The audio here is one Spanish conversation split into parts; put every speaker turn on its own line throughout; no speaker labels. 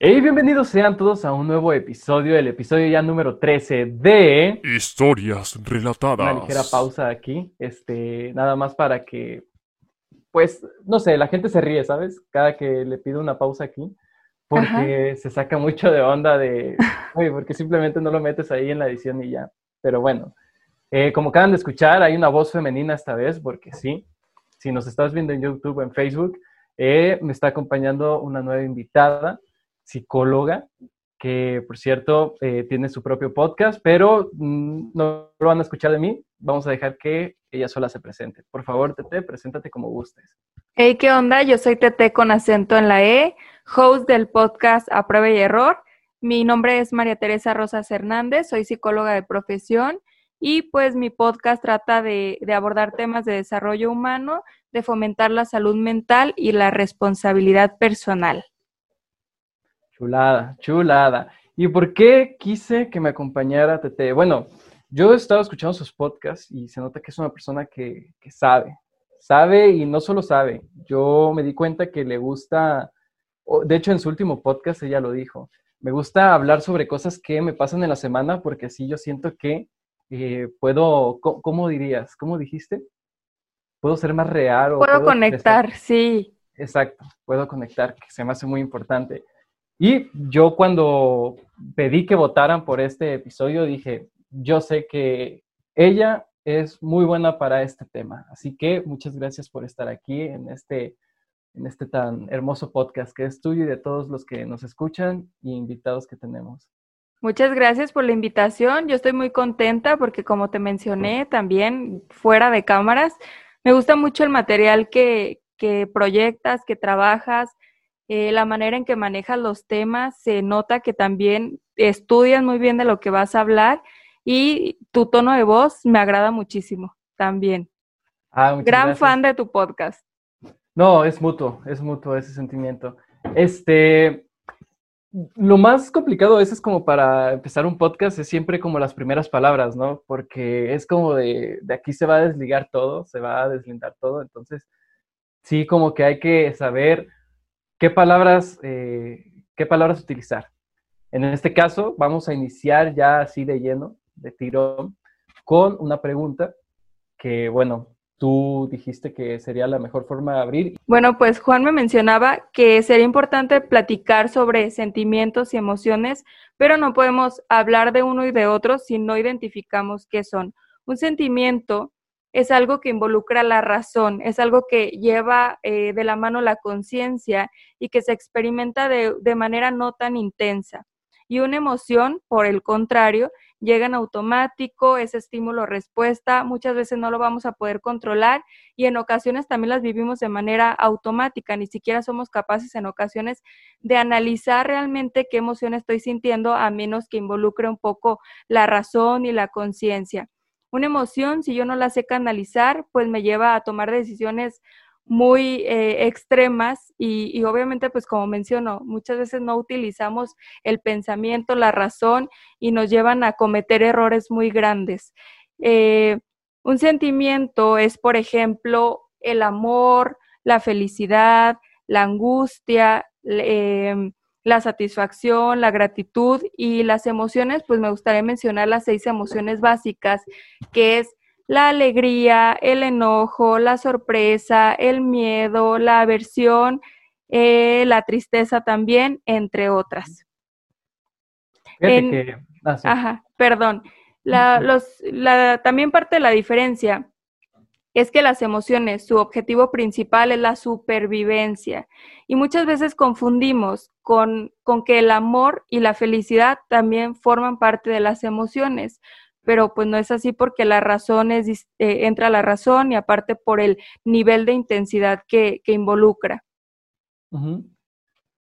Hey, bienvenidos sean todos a un nuevo episodio, el episodio ya número 13 de...
Historias relatadas.
Una ligera pausa aquí, este, nada más para que, pues, no sé, la gente se ríe, ¿sabes? Cada que le pido una pausa aquí, porque se saca mucho de onda de, oye, porque simplemente no lo metes ahí en la edición y ya. Pero bueno, eh, como acaban de escuchar, hay una voz femenina esta vez, porque sí, si nos estás viendo en YouTube o en Facebook, eh, me está acompañando una nueva invitada psicóloga, que por cierto eh, tiene su propio podcast, pero mm, no lo van a escuchar de mí. Vamos a dejar que ella sola se presente. Por favor, Tete, preséntate como gustes.
Hey, ¿qué onda? Yo soy Tete con acento en la E, host del podcast A Prueba y Error. Mi nombre es María Teresa Rosas Hernández, soy psicóloga de profesión y pues mi podcast trata de, de abordar temas de desarrollo humano, de fomentar la salud mental y la responsabilidad personal.
Chulada, chulada. ¿Y por qué quise que me acompañara Tete? Bueno, yo he estado escuchando sus podcasts y se nota que es una persona que, sabe, sabe y no solo sabe. Yo me di cuenta que le gusta, de hecho en su último podcast ella lo dijo, me gusta hablar sobre cosas que me pasan en la semana porque así yo siento que eh, puedo, ¿cómo, dirías? ¿Cómo dijiste? Puedo ser más real.
O puedo, conectar, sí.
Exacto, puedo conectar, que se me hace muy importante. Y yo cuando pedí que votaran por este episodio, dije, yo sé que ella es muy buena para este tema. Así que muchas gracias por estar aquí en este, en este tan hermoso podcast que es tuyo y de todos los que nos escuchan y invitados que tenemos.
Muchas gracias por la invitación. Yo estoy muy contenta porque como te mencioné también fuera de cámaras, me gusta mucho el material que, que proyectas, que trabajas eh, la manera en que manejas los temas, se nota que también estudias muy bien de lo que vas a hablar y tu tono de voz me agrada muchísimo también. Ah, Gran fan de tu podcast.
No, es mutuo, es mutuo ese sentimiento. Este, lo más complicado a veces como para empezar un podcast es siempre como las primeras palabras, ¿no? Porque es como de, de aquí se va a desligar todo, se va a deslindar todo, entonces sí como que hay que saber qué palabras, eh, qué palabras utilizar. En este caso, vamos a iniciar ya así de lleno, de tirón, con una pregunta que, bueno, tú dijiste que sería la mejor forma de abrir.
Bueno, pues Juan me mencionaba que sería importante platicar sobre sentimientos y emociones, pero no podemos hablar de uno y de otro si no identificamos qué son. Un sentimiento es algo que involucra la razón, es algo que lleva eh, de la mano la conciencia y que se experimenta de, de, manera no tan intensa. Y una emoción, por el contrario, llega en automático, es estímulo-respuesta, muchas veces no lo vamos a poder controlar y en ocasiones también las vivimos de manera automática, ni siquiera somos capaces en ocasiones de analizar realmente qué emoción estoy sintiendo a menos que involucre un poco la razón y la conciencia. Una emoción, si yo no la sé canalizar, pues me lleva a tomar decisiones muy eh, extremas y, obviamente, pues como menciono, muchas veces no utilizamos el pensamiento, la razón y nos llevan a cometer errores muy grandes. Eh, un sentimiento es, por ejemplo, el amor, la felicidad, la angustia, eh, la satisfacción, la gratitud y las emociones, pues me gustaría mencionar las seis emociones básicas, que es la alegría, el enojo, la sorpresa, el miedo, la aversión, eh, la tristeza también, entre otras. Ah, ajá, perdón. La, los, la, también parte de la diferencia es que las emociones, su objetivo principal es la supervivencia. Y muchas veces confundimos con, con, que el amor y la felicidad también forman parte de las emociones, pero pues no es así porque la razón es, eh, entra la razón y aparte por el nivel de intensidad que, que involucra.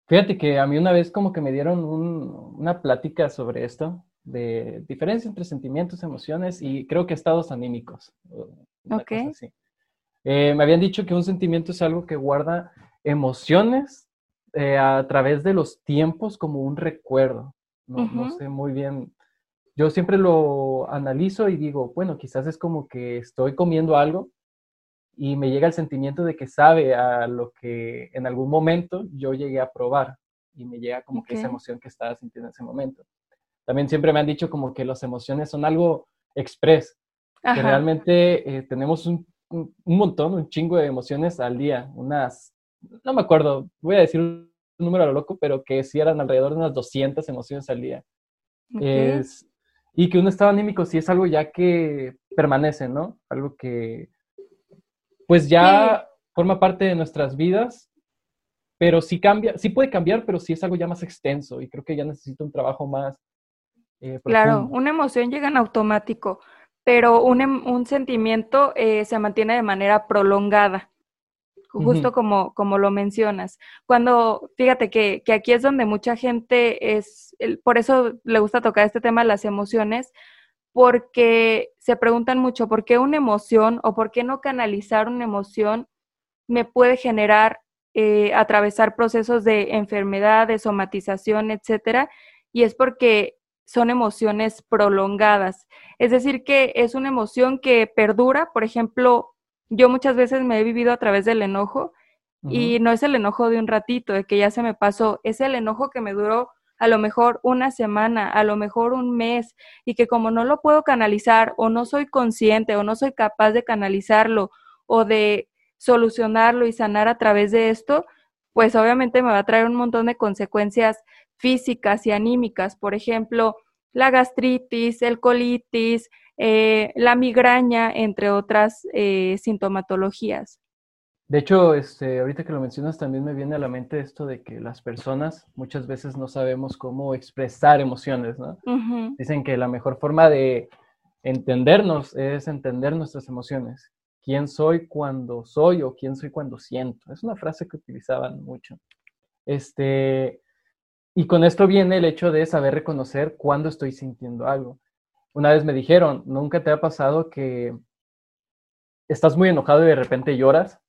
Fíjate que a mí una vez como que me dieron una plática sobre esto, de diferencia entre sentimientos, emociones y creo que estados anímicos. Ok. Eh, me habían dicho que un sentimiento es algo que guarda emociones eh, a través de los tiempos como un recuerdo. No, sé muy bien. Yo siempre lo analizo y digo, bueno, quizás es como que estoy comiendo algo y me llega el sentimiento de que sabe a lo que en algún momento yo llegué a probar. y me llega como que esa emoción que estaba sintiendo en ese momento. También siempre me han dicho como que las emociones son algo express, que realmente eh, tenemos un, un, montón, un chingo de emociones al día, unas, no me acuerdo, voy a decir un número a lo loco, pero que sí eran alrededor de unas 200 emociones al día. Es, y que un estado anímico sí es algo ya que permanece, ¿no? Algo que pues ya forma parte de nuestras vidas, pero sí cambia, sí puede cambiar, pero sí es algo ya más extenso y creo que ya necesita un trabajo más.
Eh, claro, una emoción llega en automático, pero un, em, un sentimiento eh, se mantiene de manera prolongada justo como, como lo mencionas. Cuando, fíjate que, que, aquí es donde mucha gente es, por eso le gusta tocar este tema de las emociones, porque se preguntan mucho por qué una emoción o por qué no canalizar una emoción me puede generar eh, atravesar procesos de enfermedad, de somatización, etcétera, y es porque son emociones prolongadas. Es decir, que es una emoción que perdura, por ejemplo, yo muchas veces me he vivido a través del enojo y no es el enojo de un ratito, de que ya se me pasó, es el enojo que me duró a lo mejor una semana, a lo mejor un mes, y que como no lo puedo canalizar o no soy consciente o no soy capaz de canalizarlo o de solucionarlo y sanar a través de esto, pues obviamente me va a traer un montón de consecuencias físicas y anímicas, por ejemplo, la gastritis, el colitis, eh, la migraña, entre otras eh, sintomatologías.
De hecho, este, ahorita que lo mencionas, también me viene a la mente esto de que las personas muchas veces no sabemos cómo expresar emociones, ¿no? Dicen que la mejor forma de entendernos es entender nuestras emociones. ¿Quién soy cuando soy o quién soy cuando siento? Es una frase que utilizaban mucho. Este, y con esto viene el hecho de saber reconocer cuándo estoy sintiendo algo. Una vez me dijeron, ¿nunca te ha pasado que estás muy enojado y de repente lloras?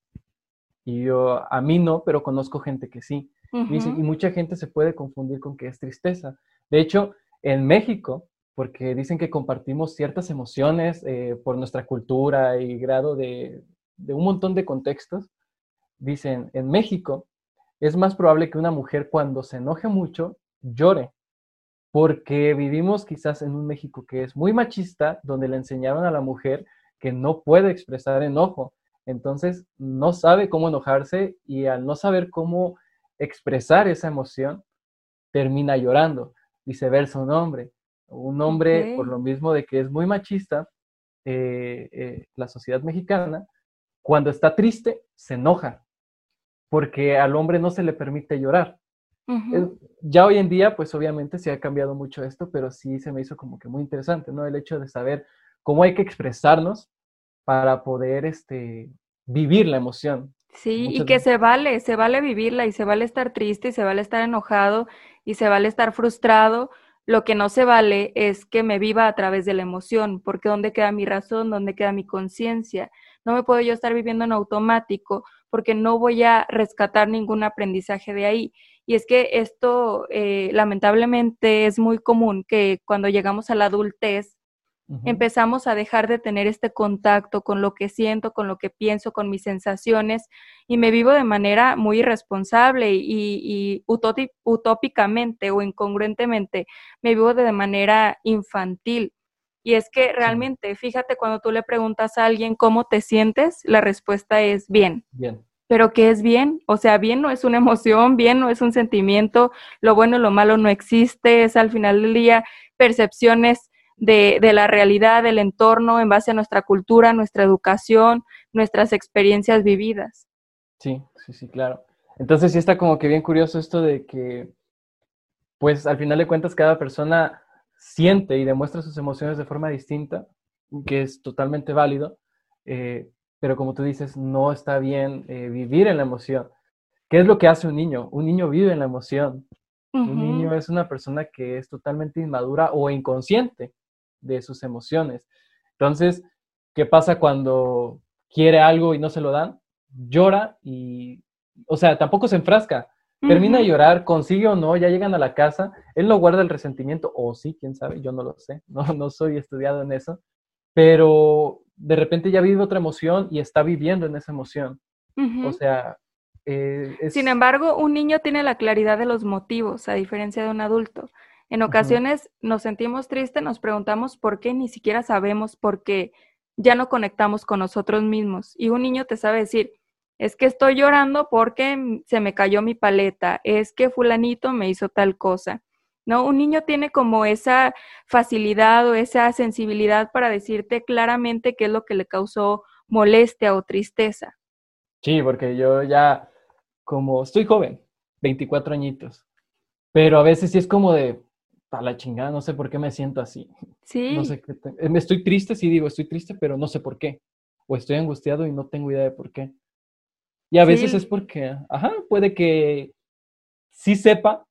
Y yo, a mí no, pero conozco gente que sí. y, mucha gente se puede confundir con que es tristeza. De hecho, en México, porque dicen que compartimos ciertas emociones eh, por nuestra cultura y grado de, de un montón de contextos, dicen, en México es más probable que una mujer cuando se enoje mucho llore porque vivimos quizás en un México que es muy machista, donde le enseñaron a la mujer que no puede expresar enojo. Entonces, no sabe cómo enojarse y al no saber cómo expresar esa emoción, termina llorando. Viceversa, un hombre. Un hombre, por lo mismo de que es muy machista, eh, eh, la sociedad mexicana, cuando está triste, se enoja, porque al hombre no se le permite llorar. Ya hoy en día, pues obviamente se ha cambiado mucho esto, pero sí se me hizo como que muy interesante, ¿no? El hecho de saber cómo hay que expresarnos para poder este, vivir la emoción.
Sí, y que se vale, se vale vivirla y se vale estar triste y se vale estar enojado y se vale estar frustrado. Lo que no se vale es que me viva a través de la emoción, porque ¿dónde queda mi razón? ¿Dónde queda mi conciencia? No me puedo yo estar viviendo en automático porque no voy a rescatar ningún aprendizaje de ahí. Y es que esto eh, lamentablemente es muy común que cuando llegamos a la adultez empezamos a dejar de tener este contacto con lo que siento, con lo que pienso, con mis sensaciones y me vivo de manera muy irresponsable y, utópicamente o incongruentemente, me vivo de manera infantil. Y es que realmente, fíjate, cuando tú le preguntas a alguien cómo te sientes, la respuesta es bien.
Bien
pero ¿qué es bien? O sea, bien no es una emoción, bien no es un sentimiento, lo bueno y lo malo no existe, es al final del día percepciones de, de, la realidad, del entorno, en base a nuestra cultura, nuestra educación, nuestras experiencias vividas.
Sí, sí, sí, claro. Entonces sí está como que bien curioso esto de que, pues al final de cuentas, cada persona siente y demuestra sus emociones de forma distinta, que es totalmente válido. Eh, pero como tú dices, no está bien eh, vivir en la emoción. ¿Qué es lo que hace un niño? Un niño vive en la emoción. Un niño es una persona que es totalmente inmadura o inconsciente de sus emociones. Entonces, ¿qué pasa cuando quiere algo y no se lo dan? Llora y, o sea, tampoco se enfrasca. Termina de llorar, consigue o no, ya llegan a la casa, él no guarda el resentimiento, o sí, quién sabe, yo no lo sé, no, no soy estudiado en eso, pero de repente ya vive otra emoción y está viviendo en esa emoción. O sea, eh, es-
Sin embargo, un niño tiene la claridad de los motivos, a diferencia de un adulto. En ocasiones nos sentimos tristes, nos preguntamos por qué, ni siquiera sabemos por qué ya no conectamos con nosotros mismos. Y un niño te sabe decir, es que estoy llorando porque se me cayó mi paleta, es que fulanito me hizo tal cosa. ¿No? Un niño tiene como esa facilidad o esa sensibilidad para decirte claramente qué es lo que le causó molestia o tristeza.
Sí, porque yo ya, como estoy joven, 24 añitos, pero a veces sí es como de, a la chingada, no sé por qué me siento así.
Sí.
No sé qué te- eh, Estoy triste, sí digo, estoy triste, pero no sé por qué. O estoy angustiado y no tengo idea de por qué. Y a veces es porque, ajá, puede que sí sepa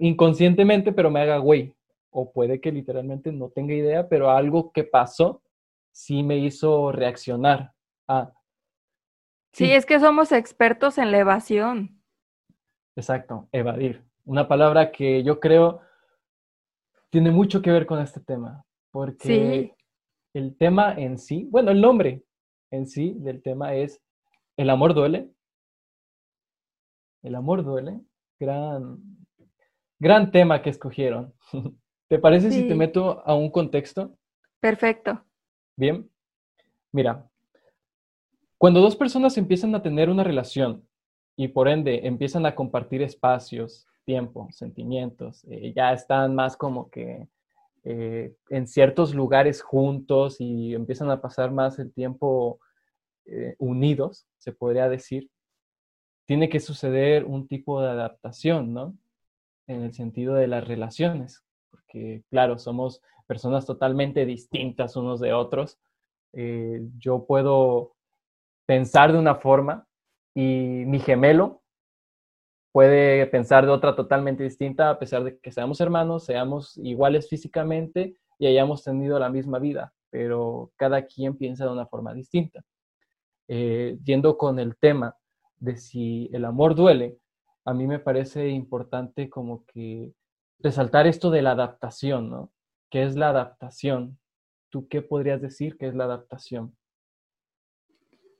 inconscientemente, pero me haga güey. O puede que literalmente no tenga idea, pero algo que pasó sí me hizo reaccionar. Ah,
Sí,
sí.
es que somos expertos en la evasión.
Exacto, evadir. Una palabra que yo creo tiene mucho que ver con este tema, porque
Sí.
el tema en sí, bueno, el nombre en sí del tema es El amor duele. El amor duele. Gran, gran tema que escogieron. ¿Te parece si te meto a un contexto?
Perfecto.
Bien. Mira, cuando dos personas empiezan a tener una relación y por ende empiezan a compartir espacios, tiempo, sentimientos, eh, ya están más como que eh, en ciertos lugares juntos y empiezan a pasar más el tiempo eh, unidos, se podría decir, tiene que suceder un tipo de adaptación, ¿no? En el sentido de las relaciones, porque claro, somos personas totalmente distintas unos de otros. Eh, yo puedo pensar de una forma y mi gemelo puede pensar de otra totalmente distinta a pesar de que seamos hermanos, seamos iguales físicamente y hayamos tenido la misma vida, pero cada quien piensa de una forma distinta. Eh, yendo con el tema de si el amor duele, a mí me parece importante como que resaltar esto de la adaptación, ¿no? ¿Qué es la adaptación? ¿Tú qué podrías decir que es la adaptación?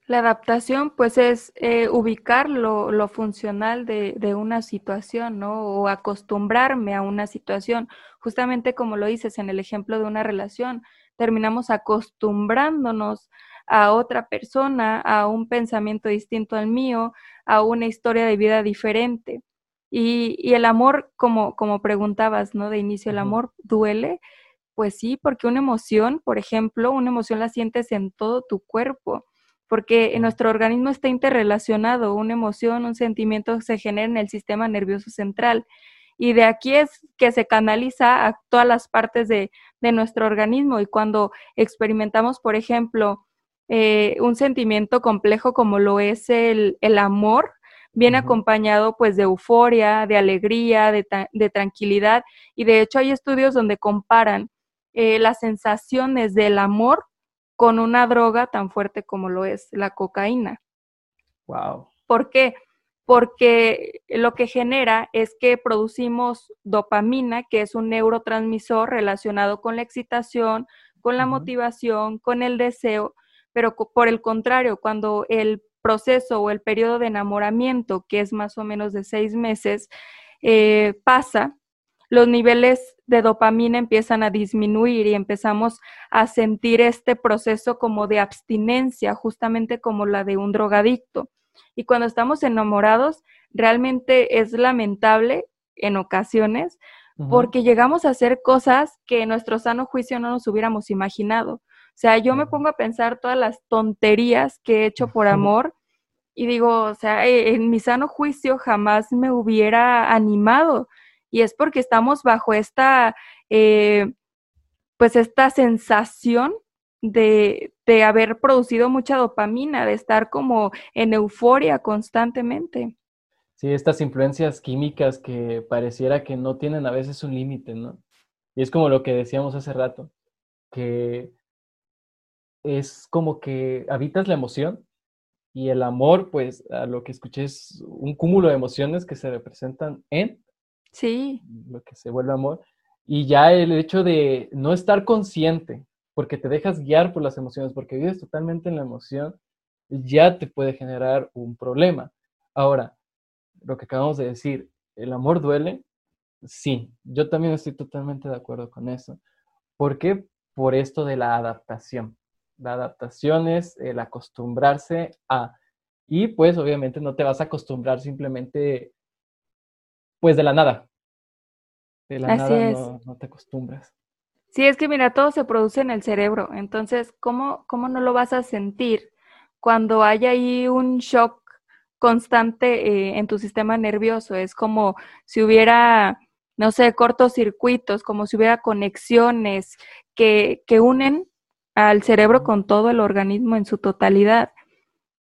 La adaptación, pues, es eh, ubicar lo, lo funcional de, de una situación, ¿no? O acostumbrarme a una situación. Justamente como lo dices en el ejemplo de una relación, terminamos acostumbrándonos a otra persona, a un pensamiento distinto al mío, a una historia de vida diferente. Y, y el amor, como, como preguntabas, ¿no? De inicio, ¿el amor duele? Pues sí, porque una emoción, por ejemplo, una emoción la sientes en todo tu cuerpo porque nuestro organismo está interrelacionado, una emoción, un sentimiento se genera en el sistema nervioso central y de aquí es que se canaliza a todas las partes de, de nuestro organismo y cuando experimentamos, por ejemplo, eh, un sentimiento complejo como lo es el, el amor, viene acompañado pues de euforia, de alegría, de, de tranquilidad y de hecho hay estudios donde comparan eh, las sensaciones del amor con una droga tan fuerte como lo es la cocaína.
Wow.
¿Por qué? Porque lo que genera es que producimos dopamina, que es un neurotransmisor relacionado con la excitación, con la motivación, con el deseo, pero por el contrario, cuando el proceso o el periodo de enamoramiento, que es más o menos de seis meses, eh, pasa, los niveles de dopamina empiezan a disminuir y empezamos a sentir este proceso como de abstinencia, justamente como la de un drogadicto. Y cuando estamos enamorados, realmente es lamentable en ocasiones porque llegamos a hacer cosas que en nuestro sano juicio no nos hubiéramos imaginado. O sea, yo me pongo a pensar todas las tonterías que he hecho por amor y digo, o sea, eh, en mi sano juicio jamás me hubiera animado. Y es porque estamos bajo esta, eh, pues esta sensación de, de haber producido mucha dopamina, de estar como en euforia constantemente.
Sí, estas influencias químicas que pareciera que no tienen a veces un límite, ¿no? Y es como lo que decíamos hace rato, que es como que habitas la emoción y el amor, pues a lo que escuché es un cúmulo de emociones que se representan en
Sí,
lo que se vuelve amor. Y ya el hecho de no estar consciente, porque te dejas guiar por las emociones, porque vives totalmente en la emoción, ya te puede generar un problema. Ahora, lo que acabamos de decir, ¿el amor duele? Sí, yo también estoy totalmente de acuerdo con eso. ¿Por qué? Por esto de la adaptación. La adaptación es el acostumbrarse a... Y pues obviamente no te vas a acostumbrar simplemente pues de la nada. De la nada no, no, te acostumbras.
Sí, es que mira, todo se produce en el cerebro. Entonces, ¿cómo, ¿cómo no lo vas a sentir cuando hay ahí un shock constante eh, en tu sistema nervioso? Es como si hubiera, no sé, cortocircuitos, como si hubiera conexiones que, que unen al cerebro con todo el organismo en su totalidad.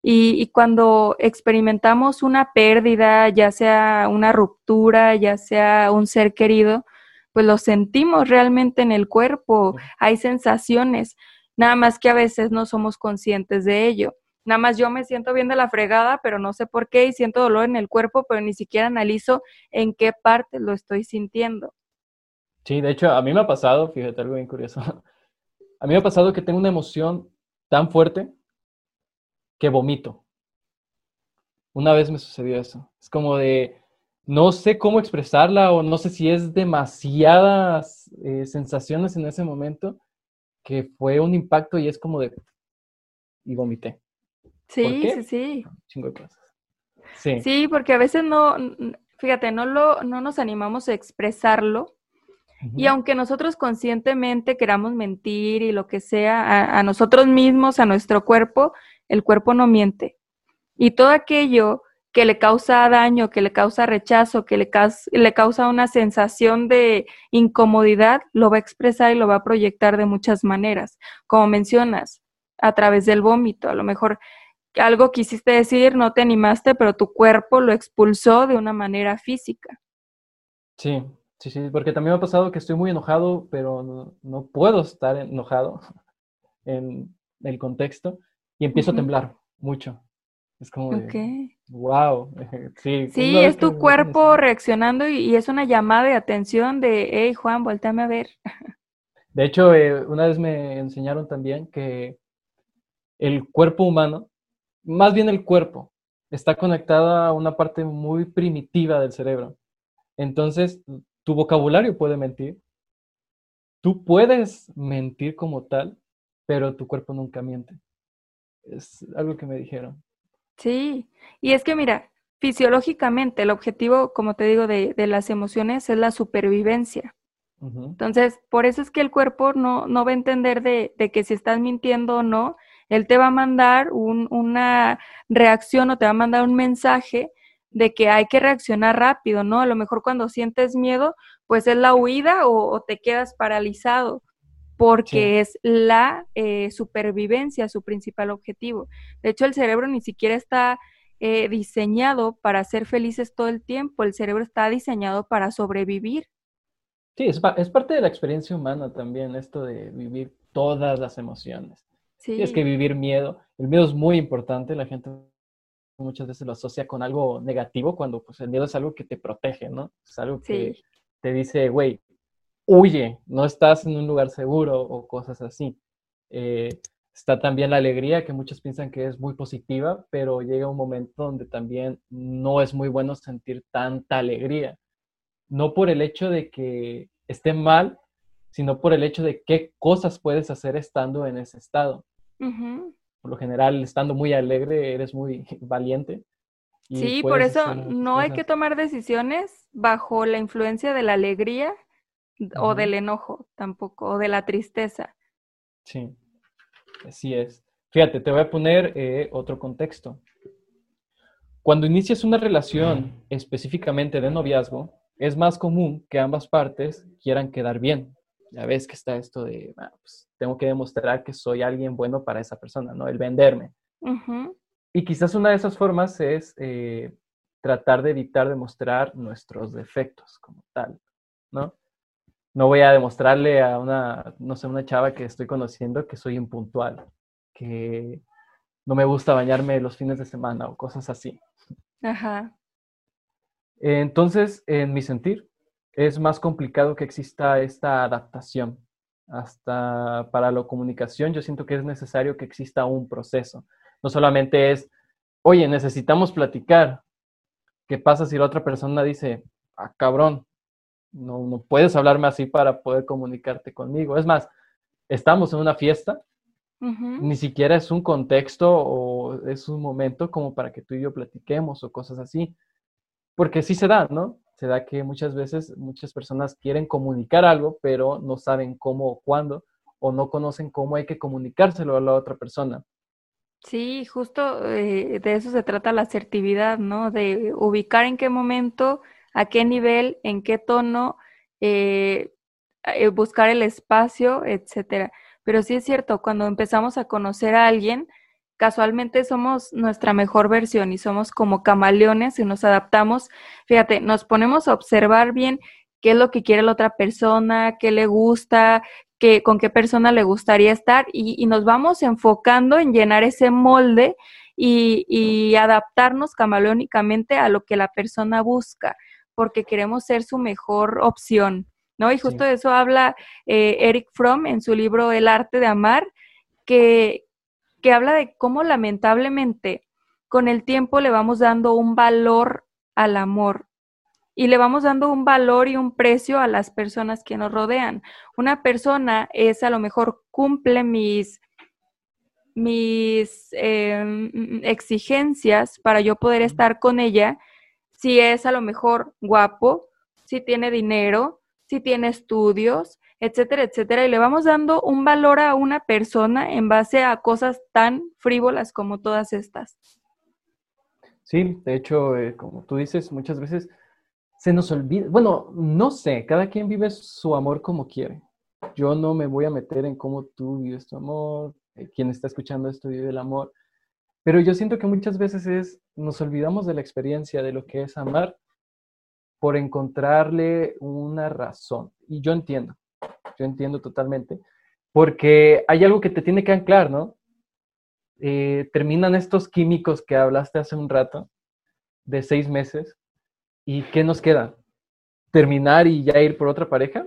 Y, y, cuando experimentamos una pérdida, ya sea una ruptura, ya sea un ser querido, pues lo sentimos realmente en el cuerpo, hay sensaciones, nada más que a veces no somos conscientes de ello. Nada más yo me siento bien de la fregada, pero no sé por qué y siento dolor en el cuerpo, pero ni siquiera analizo en qué parte lo estoy sintiendo.
Sí, de hecho, a mí me ha pasado, fíjate algo bien curioso, a mí me ha pasado que tengo una emoción tan fuerte que vomito. Una vez me sucedió eso. Es como de, no sé cómo expresarla o no sé si es demasiadas eh, sensaciones en ese momento que fue un impacto y es como de, y vomité.
Sí, sí, sí.
Chingo de cosas.
Sí. sí, porque a veces no, fíjate, no, lo, no nos animamos a expresarlo. Y aunque nosotros conscientemente queramos mentir y lo que sea a nosotros mismos, a nuestro cuerpo, el cuerpo no miente. Y todo aquello que le causa daño, que le causa rechazo, que le, le causa una sensación de incomodidad, lo va a expresar y lo va a proyectar de muchas maneras. Como mencionas, a través del vómito. A lo mejor algo quisiste decir, no te animaste, pero tu cuerpo lo expulsó de una manera física.
Sí, sí, sí, porque también me ha pasado que estoy muy enojado, pero no puedo estar enojado en el contexto y empiezo a temblar mucho. Es como de, wow. Sí,
sí es tu cuerpo reaccionando y, es una llamada de atención de, hey Juan, volteame a ver.
De hecho, eh, una vez me enseñaron también que el cuerpo humano, más bien el cuerpo, está conectado a una parte muy primitiva del cerebro. Entonces, tu vocabulario puede mentir. Tú puedes mentir como tal, pero tu cuerpo nunca miente. Es algo que me dijeron.
Sí, y es que mira, fisiológicamente el objetivo, como te digo, de, las emociones es la supervivencia. Entonces, por eso es que el cuerpo no, no va a entender de, que si estás mintiendo o no, él te va a mandar una reacción o te va a mandar un mensaje de que hay que reaccionar rápido, ¿no? A lo mejor cuando sientes miedo, pues es la huida o te quedas paralizado porque es la eh, supervivencia su principal objetivo. De hecho, el cerebro ni siquiera está eh, diseñado para ser felices todo el tiempo, el cerebro está diseñado para sobrevivir.
Sí, es, es parte de la experiencia humana también, esto de vivir todas las emociones. Sí. Es que vivir miedo, el miedo es muy importante, la gente muchas veces lo asocia con algo negativo cuando pues, el miedo es algo que te protege, ¿no? Es algo que te dice, güey, huye, no estás en un lugar seguro o cosas así. Eh, está también la alegría, que muchos piensan que es muy positiva, pero llega un momento donde también no es muy bueno sentir tanta alegría. No por el hecho de que esté mal, sino por el hecho de qué cosas puedes hacer estando en ese estado. Por lo general, estando muy alegre, eres muy valiente.
Sí, por eso no hay que tomar decisiones bajo la influencia de la alegría, o del enojo tampoco, o de la tristeza.
Sí, así es. Fíjate, te voy a poner eh, otro contexto. Cuando inicias una relación específicamente de noviazgo, es más común que ambas partes quieran quedar bien. Ya ves que está esto de, ah, pues, tengo que demostrar que soy alguien bueno para esa persona, ¿no? El venderme. Y quizás una de esas formas es eh, tratar de evitar demostrar nuestros defectos como tal, ¿no? no voy a demostrarle a una, no sé, una chava que estoy conociendo que soy impuntual, que no me gusta bañarme los fines de semana o cosas así.
Ajá.
Entonces, en mi sentir, es más complicado que exista esta adaptación. Hasta para la comunicación, yo siento que es necesario que exista un proceso. No solamente es, oye, necesitamos platicar, ¿qué pasa si la otra persona dice, ah, cabrón, no, no puedes hablarme así para poder comunicarte conmigo? Es más, estamos en una fiesta, ni siquiera es un contexto o es un momento como para que tú y yo platiquemos o cosas así. Porque sí se da, ¿no? Se da que muchas veces muchas personas quieren comunicar algo, pero no saben cómo o cuándo, o no conocen cómo hay que comunicárselo a la otra persona.
Sí, justo eh, de eso se trata la asertividad, ¿no? De ubicar en qué momento, a qué nivel, en qué tono, eh, eh, buscar el espacio, etcétera. Pero sí es cierto, cuando empezamos a conocer a alguien, casualmente somos nuestra mejor versión y somos como camaleones y nos adaptamos. Fíjate, nos ponemos a observar bien qué es lo que quiere la otra persona, qué le gusta, con qué persona le gustaría estar y, nos vamos enfocando en llenar ese molde y, adaptarnos camaleónicamente a lo que la persona busca, porque queremos ser su mejor opción, ¿no? Y justo de eso habla eh, Eric Fromm en su libro El arte de amar, que, que habla de cómo lamentablemente con el tiempo le vamos dando un valor al amor y le vamos dando un valor y un precio a las personas que nos rodean. Una persona es a lo mejor cumple mis, mis em, exigencias para yo poder estar con ella, si es a lo mejor guapo, si tiene dinero, si tiene estudios, etcétera, etcétera, y le vamos dando un valor a una persona en base a cosas tan frívolas como todas estas.
Sí, de hecho, eh, como tú dices, muchas veces se nos olvida, bueno, no sé, cada quien vive su amor como quiere. Yo no me voy a meter en cómo tú vives tu amor, eh, quien está escuchando esto vive el amor, pero yo siento que muchas veces es, nos olvidamos de la experiencia de lo que es amar por encontrarle una razón. Y yo entiendo, yo entiendo totalmente, porque hay algo que te tiene que anclar, ¿no? Eh, terminan estos químicos que hablaste hace un rato, de seis meses, ¿Y qué nos queda? ¿Terminar y ya ir por otra pareja?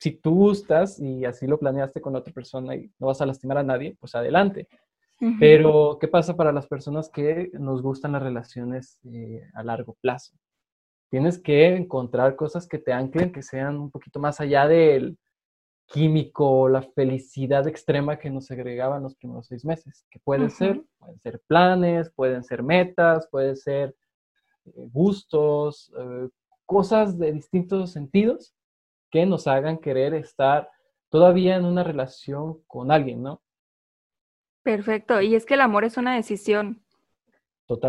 Si tú gustas y así lo planeaste con otra persona y no vas a lastimar a nadie, pues adelante. Pero, ¿qué pasa para las personas que nos gustan las relaciones eh, a largo plazo? Tienes que encontrar cosas que te anclen, que sean un poquito más allá del químico, la felicidad extrema que nos agregaban los primeros seis meses. Que pueden ser, pueden ser planes, pueden ser metas, puede ser eh, gustos, eh, cosas de distintos sentidos que nos hagan querer estar todavía en una relación con alguien, ¿no?
Perfecto, y es que el amor es una decisión.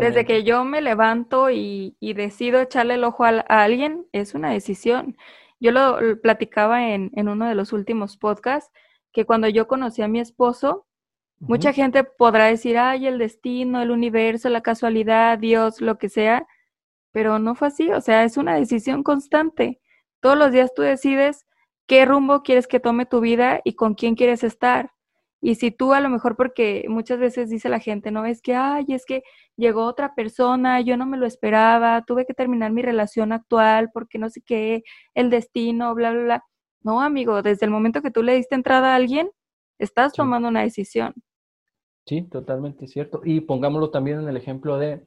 Desde que yo me levanto y, decido echarle el ojo a, alguien, es una decisión. Yo lo, platicaba en, uno de los últimos podcasts, que cuando yo conocí a mi esposo, mucha gente podrá decir, ay, el destino, el universo, la casualidad, Dios, lo que sea, pero no fue así, o sea, es una decisión constante. Todos los días tú decides qué rumbo quieres que tome tu vida y con quién quieres estar. Y si tú a lo mejor, porque muchas veces dice la gente, no, es que, ay, es que llegó otra persona, yo no me lo esperaba, tuve que terminar mi relación actual porque no sé qué, el destino, bla, bla, bla. No, amigo, desde el momento que tú le diste entrada a alguien, estás tomando una decisión.
Sí, totalmente cierto. Y pongámoslo también en el ejemplo de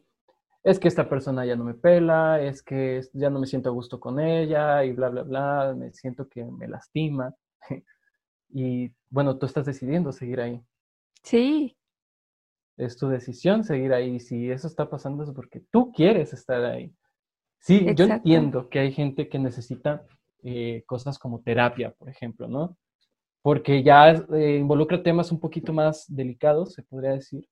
es que esta persona ya no me pela, es que ya no me siento a gusto con ella y bla, bla, bla, me siento que me lastima. y bueno, tú estás decidiendo seguir ahí.
Sí.
Es tu decisión seguir ahí. Si eso está pasando es porque tú quieres estar ahí. Sí, yo entiendo que hay gente que necesita eh, cosas como terapia, por ejemplo, ¿no? Porque ya eh, involucra temas un poquito más delicados, se podría decir,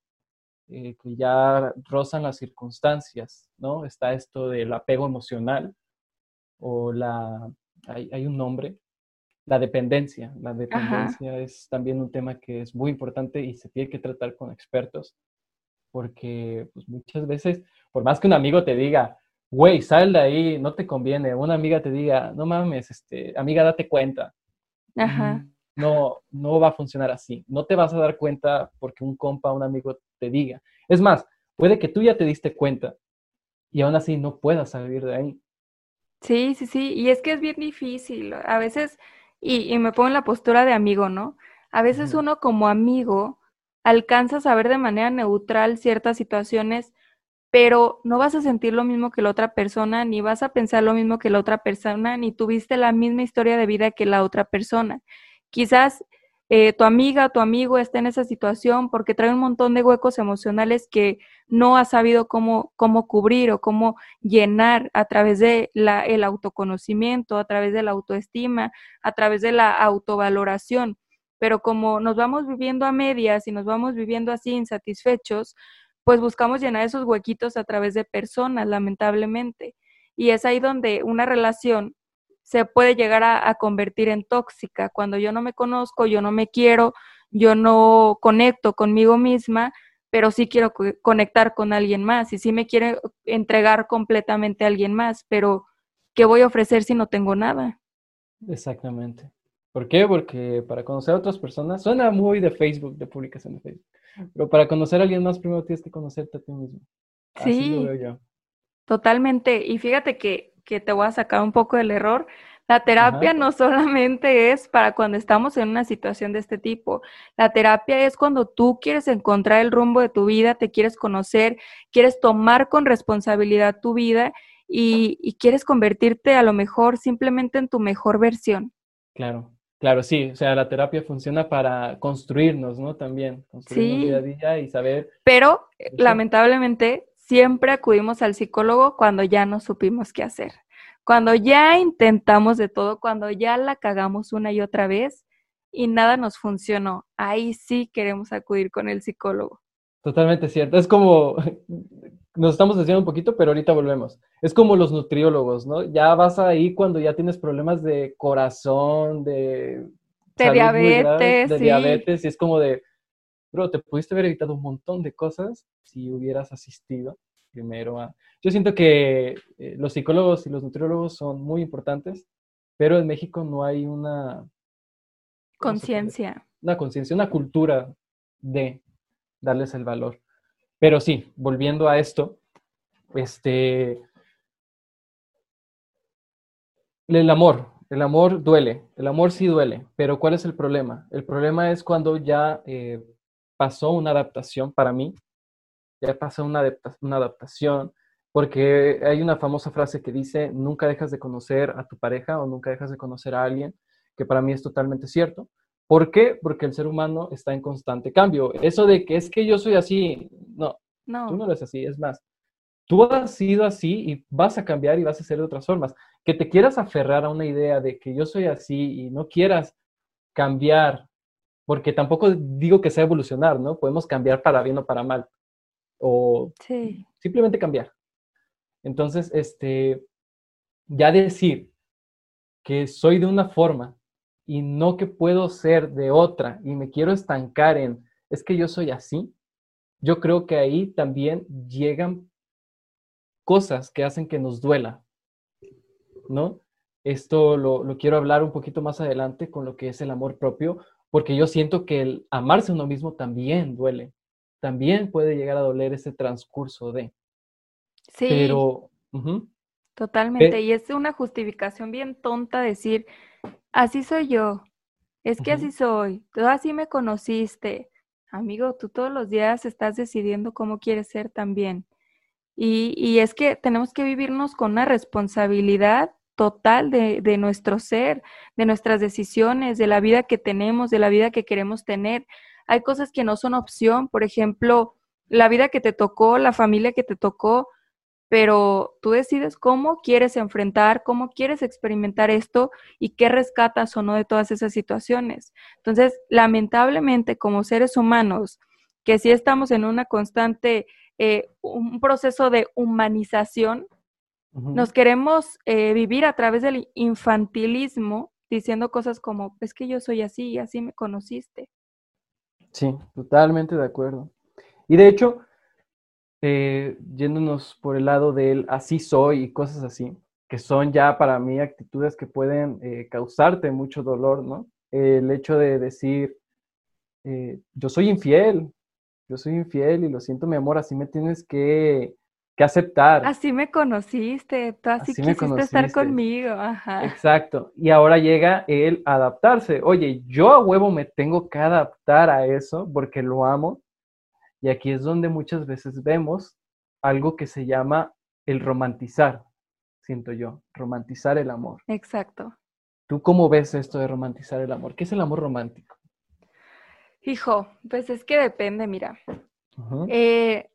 eh, que ya rozan las circunstancias, ¿no? Está esto del apego emocional o la, hay, un nombre, la dependencia. La dependencia es también un tema que es muy importante y se tiene que tratar con expertos, porque pues, muchas veces, por más que un amigo te diga, güey, sal de ahí, no te conviene, una amiga te diga, no mames, este, amiga, date cuenta. Ajá. Mm, no, no va a funcionar así. No te vas a dar cuenta porque un compa, un amigo te diga. Es más, puede que tú ya te diste cuenta y aún así no puedas salir de ahí.
Sí, sí, sí. Y es que es bien difícil. A veces, y, me pongo en la postura de amigo, ¿no? A veces uno como amigo alcanza a saber de manera neutral ciertas situaciones pero no vas a sentir lo mismo que la otra persona, ni vas a pensar lo mismo que la otra persona, ni tuviste la misma historia de vida que la otra persona. Quizás eh, tu amiga, tu amigo está en esa situación porque trae un montón de huecos emocionales que no ha sabido cómo, cómo cubrir o cómo llenar a través de la, el autoconocimiento, a través de la autoestima, a través de la autovaloración. Pero como nos vamos viviendo a medias y nos vamos viviendo así insatisfechos, pues buscamos llenar esos huequitos a través de personas, lamentablemente. Y es ahí donde una relación se puede llegar a, convertir en tóxica. Cuando yo no me conozco, yo no me quiero, yo no conecto conmigo misma, pero sí quiero conectar con alguien más y sí me quiere entregar completamente a alguien más, pero ¿qué voy a ofrecer si no tengo nada?
Exactamente. ¿Por qué? Porque para conocer a otras personas, suena muy de Facebook, de publicación de Facebook. Pero para conocer a alguien más, primero tienes que conocerte a ti mismo.
Así lo veo yo. Totalmente. Y fíjate que, que, te voy a sacar un poco del error. La terapia no solamente es para cuando estamos en una situación de este tipo. La terapia es cuando tú quieres encontrar el rumbo de tu vida, te quieres conocer, quieres tomar con responsabilidad tu vida y, y quieres convertirte a lo mejor simplemente en tu mejor versión.
Claro. Claro, sí, o sea, la terapia funciona para construirnos, ¿no? También, construirnos día a día y saber.
Pero, lamentablemente, siempre acudimos al psicólogo cuando ya no supimos qué hacer. Cuando ya intentamos de todo, cuando ya la cagamos una y otra vez y nada nos funcionó, ahí sí queremos acudir con el psicólogo.
Totalmente cierto. Es como, nos estamos haciendo un poquito, pero ahorita volvemos. Es como los nutriólogos, ¿no? Ya vas ahí cuando ya tienes problemas de corazón, de...
De diabetes.
de diabetes, y es como de, bro, te pudiste haber evitado un montón de cosas si hubieras asistido primero a... Yo siento que eh, los psicólogos y los nutriólogos son muy importantes, pero en México no hay una...
Conciencia.
Una conciencia, una cultura de darles el valor. Pero sí, volviendo a esto, este, el amor, el amor duele, el amor sí duele, pero ¿cuál es el problema? El problema es cuando ya eh, pasó una adaptación para mí, ya pasó una, una adaptación, porque hay una famosa frase que dice, nunca dejas de conocer a tu pareja o nunca dejas de conocer a alguien, que para mí es totalmente cierto. ¿Por qué? Porque el ser humano está en constante cambio. Eso de que es que yo soy así, no, no. tú no eres así, es más. Tú has sido así y vas a cambiar y vas a ser de otras formas. Que te quieras aferrar a una idea de que yo soy así y no quieras cambiar, porque tampoco digo que sea evolucionar, ¿no? Podemos cambiar para bien o para mal. O simplemente cambiar. Entonces, este, ya decir que soy de una forma y no que puedo ser de otra y me quiero estancar en, es que yo soy así, yo creo que ahí también llegan cosas que hacen que nos duela, ¿no? Esto lo, quiero hablar un poquito más adelante con lo que es el amor propio, porque yo siento que el amarse a uno mismo también duele, también puede llegar a doler ese transcurso de.
Sí. Pero... Totalmente, y es una justificación bien tonta decir, así soy yo, es que así soy, tú así me conociste. Amigo, tú todos los días estás decidiendo cómo quieres ser también. Y, y es que tenemos que vivirnos con una responsabilidad total de, de, nuestro ser, de nuestras decisiones, de la vida que tenemos, de la vida que queremos tener. Hay cosas que no son opción, por ejemplo, la vida que te tocó, la familia que te tocó, pero tú decides cómo quieres enfrentar, cómo quieres experimentar esto y qué rescatas o no de todas esas situaciones. Entonces, lamentablemente, como seres humanos, que sí estamos en una constante, eh, un proceso de humanización, nos queremos eh, vivir a través del infantilismo, diciendo cosas como, es que yo soy así y así me conociste.
Sí, totalmente de acuerdo. Y de hecho, eh, yéndonos por el lado del así soy y cosas así, que son ya para mí actitudes que pueden eh, causarte mucho dolor, ¿no? el hecho de decir, yo soy infiel, yo soy infiel y lo siento, mi amor, así me tienes que, que aceptar.
Así me conociste, tú así, quisiste estar conmigo. Ajá.
Exacto. Y ahora llega el adaptarse. Oye, yo a huevo me tengo que adaptar a eso porque lo amo y aquí es donde muchas veces vemos algo que se llama el romantizar, siento yo, romantizar el amor.
Exacto.
¿Tú cómo ves esto de romantizar el amor? ¿Qué es el amor romántico?
Hijo, pues es que depende, mira. Eh,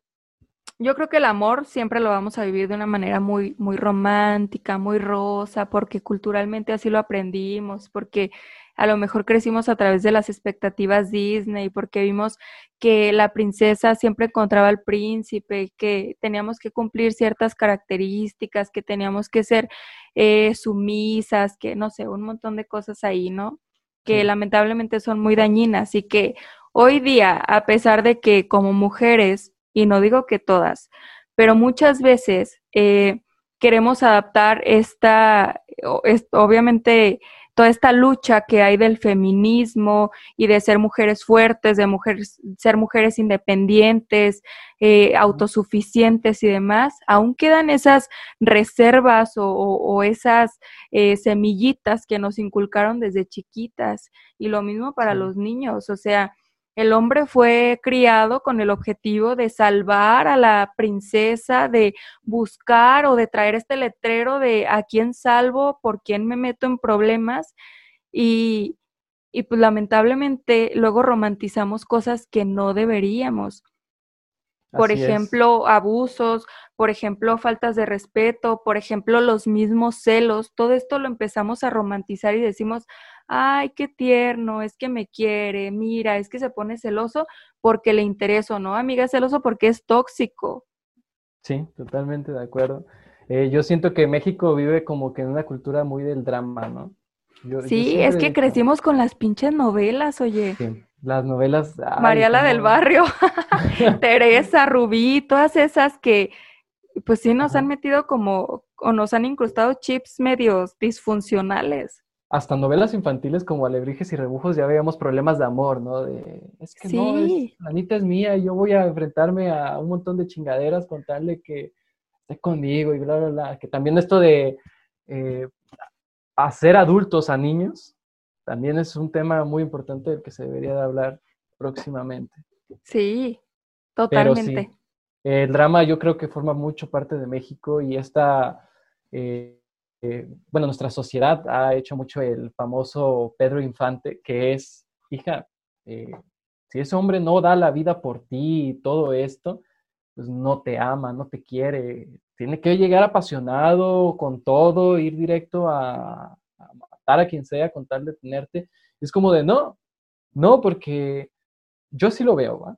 yo creo que el amor siempre lo vamos a vivir de una manera muy, muy romántica, muy rosa, porque culturalmente así lo aprendimos, porque a lo mejor crecimos a través de las expectativas Disney, porque vimos que la princesa siempre encontraba al príncipe, que teníamos que cumplir ciertas características, que teníamos que ser eh, sumisas, que no sé, un montón de cosas ahí, ¿no? Que lamentablemente son muy dañinas y que hoy día, a pesar de que como mujeres y no digo que todas, pero muchas veces eh, queremos adaptar esta, obviamente, toda esta lucha que hay del feminismo y de ser mujeres fuertes, de mujeres, ser mujeres independientes, eh, autosuficientes y demás, aún quedan esas reservas o, esas eh, semillitas que nos inculcaron desde chiquitas. Y lo mismo para los niños, o sea, el hombre fue criado con el objetivo de salvar a la princesa, de buscar o de traer este letrero de a quién salvo, por quién me meto en problemas. Y, y pues lamentablemente luego romantizamos cosas que no deberíamos. Por ejemplo, abusos, por ejemplo, faltas de respeto, por ejemplo, los mismos celos. Todo esto lo empezamos a romantizar y decimos, ay, qué tierno, es que me quiere, mira, es que se pone celoso porque le intereso, ¿no? Amiga, celoso porque es tóxico.
Sí, totalmente de acuerdo. Eh, yo siento que México vive como que en una cultura muy del drama, ¿no?
sí, es que crecimos con las pinches novelas, oye.
Sí, las novelas.
María la del barrio, Teresa, Rubí, todas esas que pues sí nos han metido como, o nos han incrustado chips medios disfuncionales
hasta novelas infantiles como Alebrijes y Rebujos ya veíamos problemas de amor, ¿no? De, es que no, la Anita es mía, y yo voy a enfrentarme a un montón de chingaderas con tal de que esté conmigo y bla, bla, bla. Que también esto de eh, hacer adultos a niños también es un tema muy importante del que se debería de hablar próximamente.
Sí, totalmente.
el drama yo creo que forma mucho parte de México y esta... Eh, eh, bueno, nuestra sociedad ha hecho mucho el famoso Pedro Infante, que es, hija, eh, si ese hombre no da la vida por ti y todo esto, pues no te ama, no te quiere. Tiene que llegar apasionado con todo, ir directo a, matar a quien sea con tal de tenerte. Es como de, no, no, porque yo sí lo veo.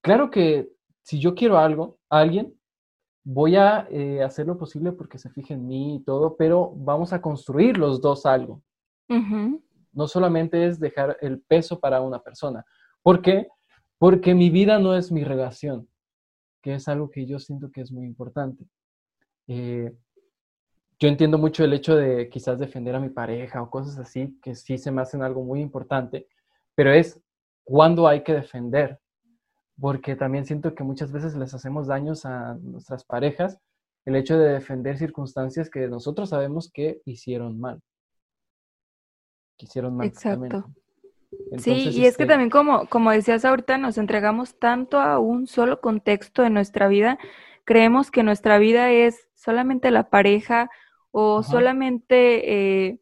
Claro que si yo quiero algo, a alguien, voy a eh, hacer lo posible porque se fije en mí y todo, pero vamos a construir los dos algo. No solamente es dejar el peso para una persona. ¿Por qué? Porque mi vida no es mi relación, que es algo que yo siento que es muy importante. Eh, yo entiendo mucho el hecho de quizás defender a mi pareja o cosas así, que sí se me hacen algo muy importante, pero es cuándo hay que defender porque también siento que muchas veces les hacemos daños a nuestras parejas el hecho de defender circunstancias que nosotros sabemos que hicieron mal. Que hicieron mal.
Exacto. sí, y es que este también como, como decías ahorita, nos entregamos tanto a un solo contexto de nuestra vida, creemos que nuestra vida es solamente la pareja o solamente eh,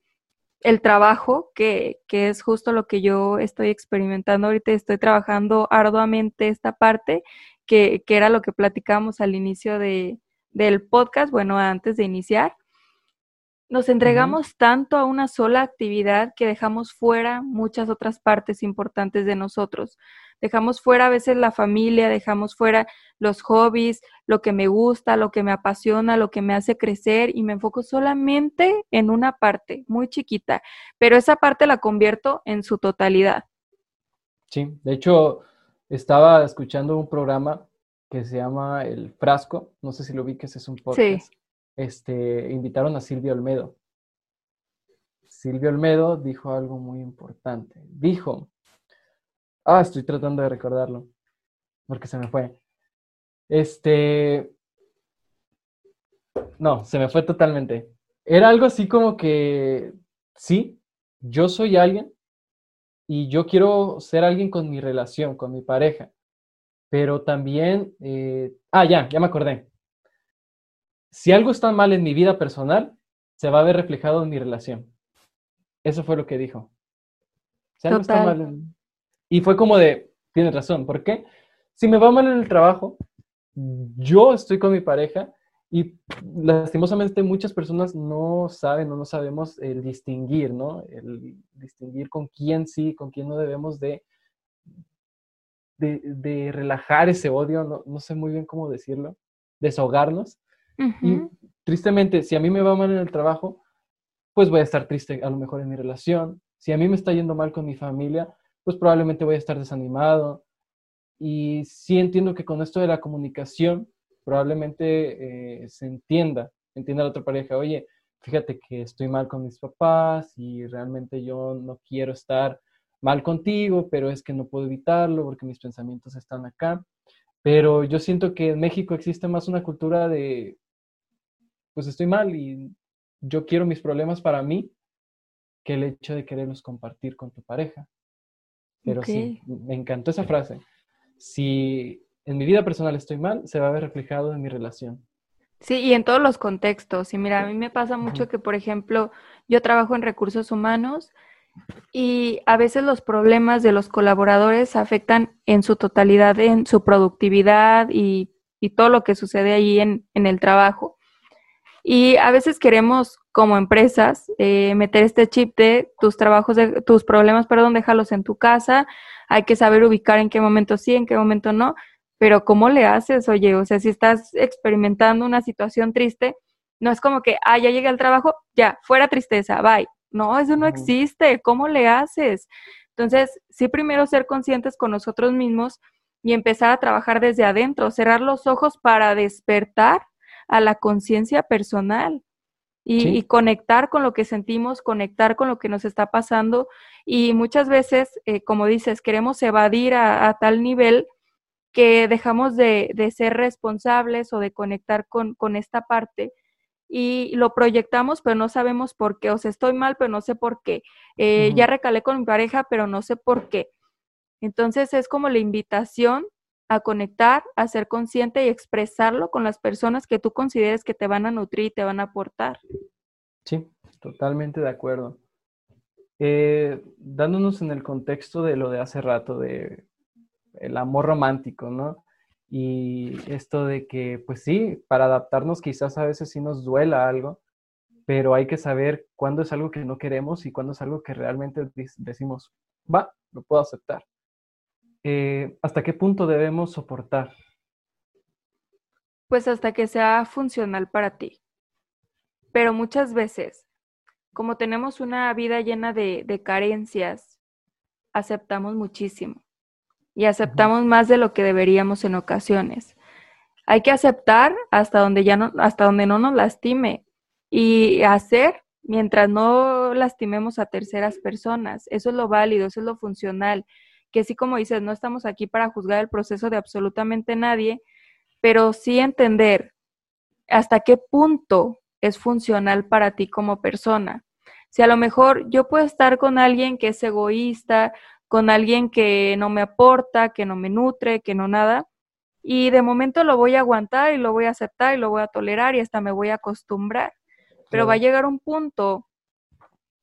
el trabajo, que, que, es justo lo que yo estoy experimentando ahorita, estoy trabajando arduamente esta parte, que, que era lo que platicamos al inicio de, del podcast, bueno, antes de iniciar. Nos entregamos tanto a una sola actividad que dejamos fuera muchas otras partes importantes de nosotros. Dejamos fuera a veces la familia, dejamos fuera los hobbies, lo que me gusta, lo que me apasiona, lo que me hace crecer y me enfoco solamente en una parte muy chiquita, pero esa parte la convierto en su totalidad.
Sí, de hecho, estaba escuchando un programa que se llama El Frasco, no sé si lo vi que es un podcast. Sí. Este, invitaron a Silvio Olmedo. Silvio Olmedo dijo algo muy importante. Dijo, Ah, estoy tratando de recordarlo, porque se me fue. Este, no, se me fue totalmente. Era algo así como que, sí, yo soy alguien y yo quiero ser alguien con mi relación, con mi pareja, pero también, eh, ah, ya, ya me acordé. Si algo está mal en mi vida personal, se va a ver reflejado en mi relación. Eso fue lo que dijo. Si algo está mal en... Y fue como de, tienes razón, ¿por qué? Si me va mal en el trabajo, yo estoy con mi pareja y lastimosamente muchas personas no saben o no sabemos el distinguir, ¿no? El distinguir con quién sí, con quién no debemos de de, relajar ese odio, no, sé muy bien cómo decirlo, desahogarnos. Y tristemente, si a mí me va mal en el trabajo, pues voy a estar triste a lo mejor en mi relación. Si a mí me está yendo mal con mi familia, pues probablemente voy a estar desanimado. Y sí entiendo que con esto de la comunicación, probablemente eh, se entienda, entienda la otra pareja, oye, fíjate que estoy mal con mis papás y realmente yo no quiero estar mal contigo, pero es que no puedo evitarlo porque mis pensamientos están acá. Pero yo siento que en México existe más una cultura de, pues estoy mal y yo quiero mis problemas para mí que el hecho de quererlos compartir con tu pareja. Pero sí, me encantó esa frase. Si en mi vida personal estoy mal, se va a ver reflejado en mi relación.
Sí, y en todos los contextos. Y mira, a mí me pasa mucho que, por ejemplo, yo trabajo en recursos humanos y a veces los problemas de los colaboradores afectan en su totalidad en su productividad y, todo lo que sucede ahí en, el trabajo. Y a veces queremos, como empresas, eh, meter este chip de tus trabajos, de, tus problemas, perdón, déjalos en tu casa. Hay que saber ubicar en qué momento sí, en qué momento no. Pero ¿cómo le haces? Oye, o sea, si estás experimentando una situación triste, no es como que, ah, ya llegué al trabajo, ya, fuera tristeza, bye. No, eso no existe. ¿Cómo le haces? Entonces, sí, primero ser conscientes con nosotros mismos y empezar a trabajar desde adentro, cerrar los ojos para despertar a la conciencia personal y, conectar con lo que sentimos, conectar con lo que nos está pasando. Y muchas veces, eh, como dices, queremos evadir a, tal nivel que dejamos de, de, ser responsables o de conectar con, con esta parte y lo proyectamos, pero no sabemos por qué. O sea, estoy mal, pero no sé por qué. Eh, ya recalé con mi pareja, pero no sé por qué. Entonces es como la invitación a conectar, a ser consciente y expresarlo con las personas que tú consideres que te van a nutrir y te van a aportar.
Sí, totalmente de acuerdo. Eh, dándonos en el contexto de lo de hace rato, de el amor romántico, ¿no? Y esto de que, pues sí, para adaptarnos quizás a veces sí nos duela algo, pero hay que saber cuándo es algo que no queremos y cuándo es algo que realmente decimos, va, lo puedo aceptar. Eh, ¿Hasta qué punto debemos soportar?
Pues hasta que sea funcional para ti. Pero muchas veces, como tenemos una vida llena de, de carencias, aceptamos muchísimo y aceptamos más de lo que deberíamos en ocasiones. Hay que aceptar hasta donde ya no, hasta donde no nos lastime y hacer mientras no lastimemos a terceras personas. Eso es lo válido, eso es lo funcional. Que sí, como dices, no estamos aquí para juzgar el proceso de absolutamente nadie, pero sí entender hasta qué punto es funcional para ti como persona. Si a lo mejor yo puedo estar con alguien que es egoísta con alguien que no me aporta, que no me nutre, que no nada. Y de momento lo voy a aguantar y lo voy a aceptar y lo voy a tolerar y hasta me voy a acostumbrar. Pero va a llegar un punto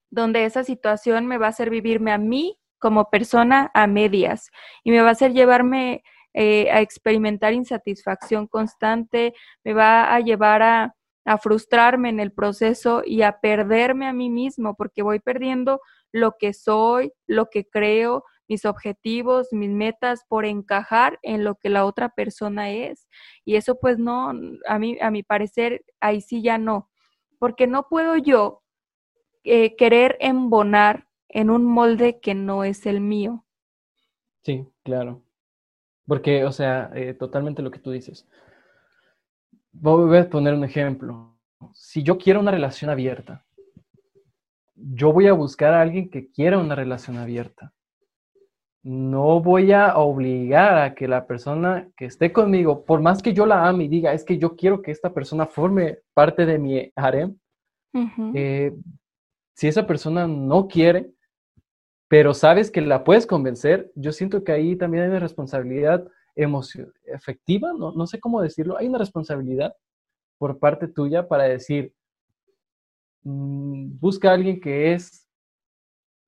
donde esa situación me va a hacer vivirme a mí como persona a medias y me va a hacer llevarme eh, a experimentar insatisfacción constante, me va a llevar a, a frustrarme en el proceso y a perderme a mí mismo porque voy perdiendo lo que soy, lo que creo, mis objetivos, mis metas por encajar en lo que la otra persona es. Y eso pues no, a mí, a mi parecer, ahí sí ya no, porque no puedo yo eh, querer embonar en un molde que no es el mío.
Sí, claro. Porque, o sea, eh, totalmente lo que tú dices. Voy a poner un ejemplo. Si yo quiero una relación abierta, yo voy a buscar a alguien que quiera una relación abierta. No voy a obligar a que la persona que esté conmigo, por más que yo la ame y diga, es que yo quiero que esta persona forme parte de mi harem, eh, si esa persona no quiere, pero sabes que la puedes convencer, yo siento que ahí también hay una responsabilidad efectiva, no, no sé cómo decirlo, hay una responsabilidad por parte tuya para decir, mm, busca a alguien que es,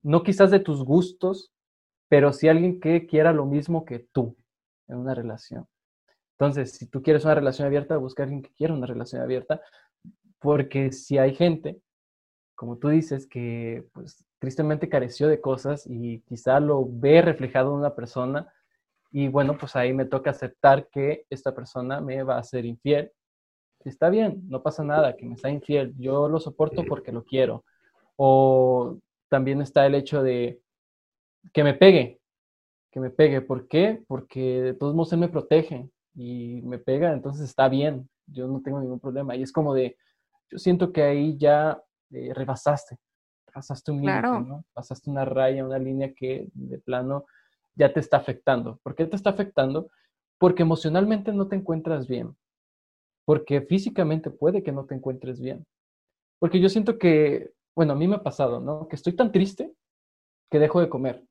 no quizás de tus gustos, pero sí alguien que quiera lo mismo que tú en una relación. Entonces, si tú quieres una relación abierta, busca a alguien que quiera una relación abierta, porque si hay gente, como tú dices, que pues tristemente careció de cosas y quizá lo ve reflejado en una persona, y bueno, pues ahí me toca aceptar que esta persona me va a ser infiel. Está bien, no pasa nada, que me sea infiel, yo lo soporto porque lo quiero. O también está el hecho de que me pegue, que me pegue. ¿Por qué? Porque de todos modos él me protege y me pega, entonces está bien, yo no tengo ningún problema. Y es como de, yo siento que ahí ya eh, rebasaste, pasaste un límite, ¿no? Pasaste una raya, una línea que de plano ya te está afectando. ¿Por qué te está afectando? Porque emocionalmente no te encuentras bien. Porque físicamente puede que no te encuentres bien. Porque yo siento que, bueno, a mí me ha pasado, ¿no? Que estoy tan triste que dejo de comer.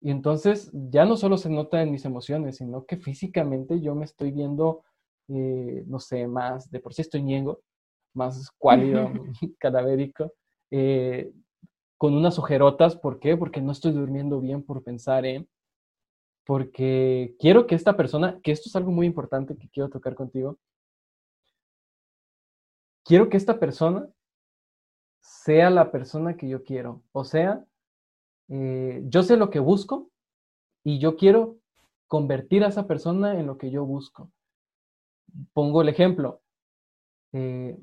Y entonces ya no solo se nota en mis emociones, sino que físicamente yo me estoy viendo, eh, no sé, más, de por sí estoy ñengo, más cuálido, cadavérico, eh, con unas ojerotas. ¿Por qué? Porque no estoy durmiendo bien por pensar en, porque quiero que esta persona, que esto es algo muy importante que quiero tocar contigo, quiero que esta persona sea la persona que yo quiero. O sea, eh, yo sé lo que busco y yo quiero convertir a esa persona en lo que yo busco. Pongo el ejemplo. Eh,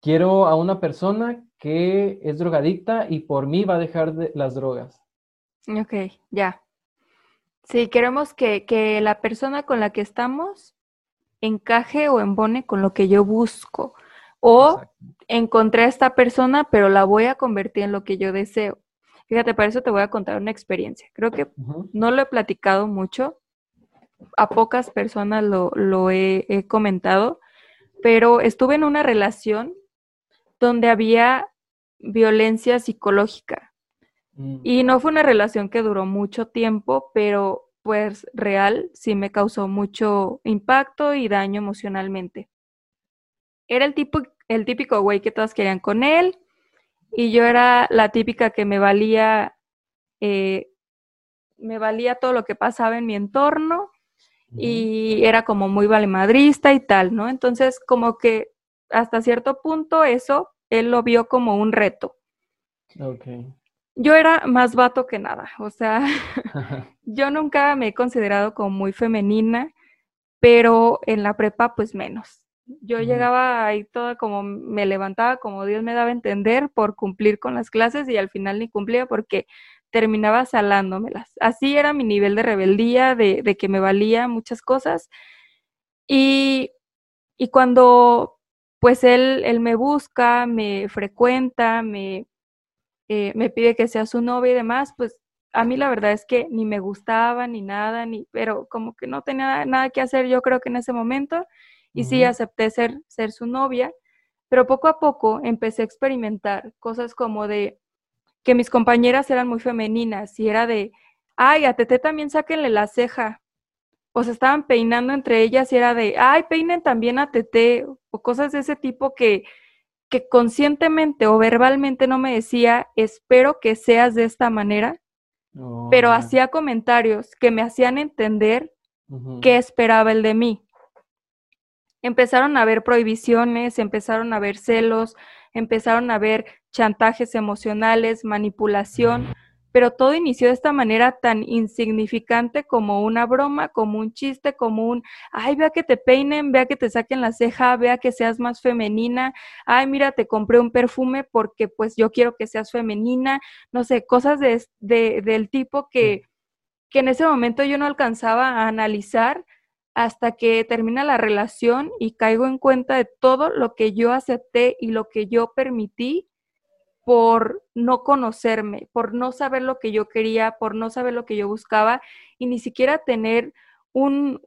quiero a una persona que es drogadicta y por mí va a dejar de las drogas.
Ok, ya. Sí, queremos que, que la persona con la que estamos encaje o embone con lo que yo busco. O encontré a esta persona, pero la voy a convertir en lo que yo deseo. Fíjate, para eso te voy a contar una experiencia. Creo que no lo he platicado mucho, a pocas personas lo, lo he, comentado, pero estuve en una relación donde había violencia psicológica. Mm. Y no fue una relación que duró mucho tiempo, pero pues real sí me causó mucho impacto y daño emocionalmente. Era el tipo, el típico güey que todas querían con él, y yo era la típica que me valía, eh, me valía todo lo que pasaba en mi entorno y era como muy valemadrista y tal, ¿no? Entonces, como que hasta cierto punto eso, él lo vio como un reto.
Okay.
Yo era más vato que nada, o sea, yo nunca me he considerado como muy femenina, pero en la prepa pues menos. Yo llegaba ahí toda como me levantaba como Dios me daba a entender por cumplir con las clases y al final ni cumplía porque terminaba salándomelas. Así era mi nivel de rebeldía, de, de que me valía muchas cosas. Y, y cuando pues él, él me busca, me frecuenta, me, eh, me pide que sea su novia y demás, pues a mí la verdad es que ni me gustaba ni nada, ni, pero como que no tenía nada que hacer yo creo que en ese momento y sí, acepté ser, ser su novia, pero poco a poco empecé a experimentar cosas como de que mis compañeras eran muy femeninas y era de, ay, a Tete también sáquenle la ceja. O se estaban peinando entre ellas y era de, ay, peinen también a Tete, o cosas de ese tipo que, que conscientemente o verbalmente no me decía, espero que seas de esta manera, pero hacía comentarios que me hacían entender qué esperaba el de mí. Empezaron a haber prohibiciones, empezaron a haber celos, empezaron a haber chantajes emocionales, manipulación, pero todo inició de esta manera tan insignificante como una broma, como un chiste, como un, ay, vea que te peinen, vea que te saquen la ceja, vea que seas más femenina, ay, mira, te compré un perfume porque pues yo quiero que seas femenina, no sé, cosas de, del tipo que, que en ese momento yo no alcanzaba a analizar hasta que termina la relación y caigo en cuenta de todo lo que yo acepté y lo que yo permití por no conocerme, por no saber lo que yo quería, por no saber lo que yo buscaba y ni siquiera tener un,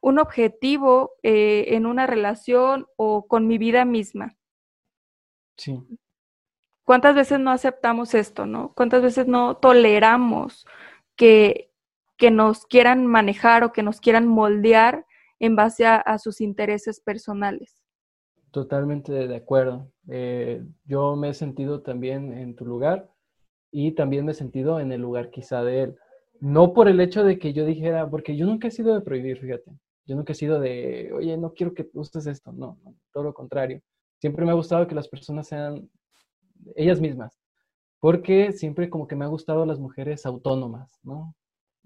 un objetivo eh, en una relación o con mi vida misma.
Sí.
¿Cuántas veces no aceptamos esto, no? ¿Cuántas veces no toleramos que, que nos quieran manejar o que nos quieran moldear en base a, sus intereses personales.
Totalmente de acuerdo. Eh, yo me he sentido también en tu lugar y también me he sentido en el lugar quizá de él. No por el hecho de que yo dijera, porque yo nunca he sido de prohibir, fíjate. Yo nunca he sido de, oye, no quiero que uses esto. No, todo lo contrario. Siempre me ha gustado que las personas sean ellas mismas, porque siempre como que me ha gustado las mujeres autónomas, ¿no?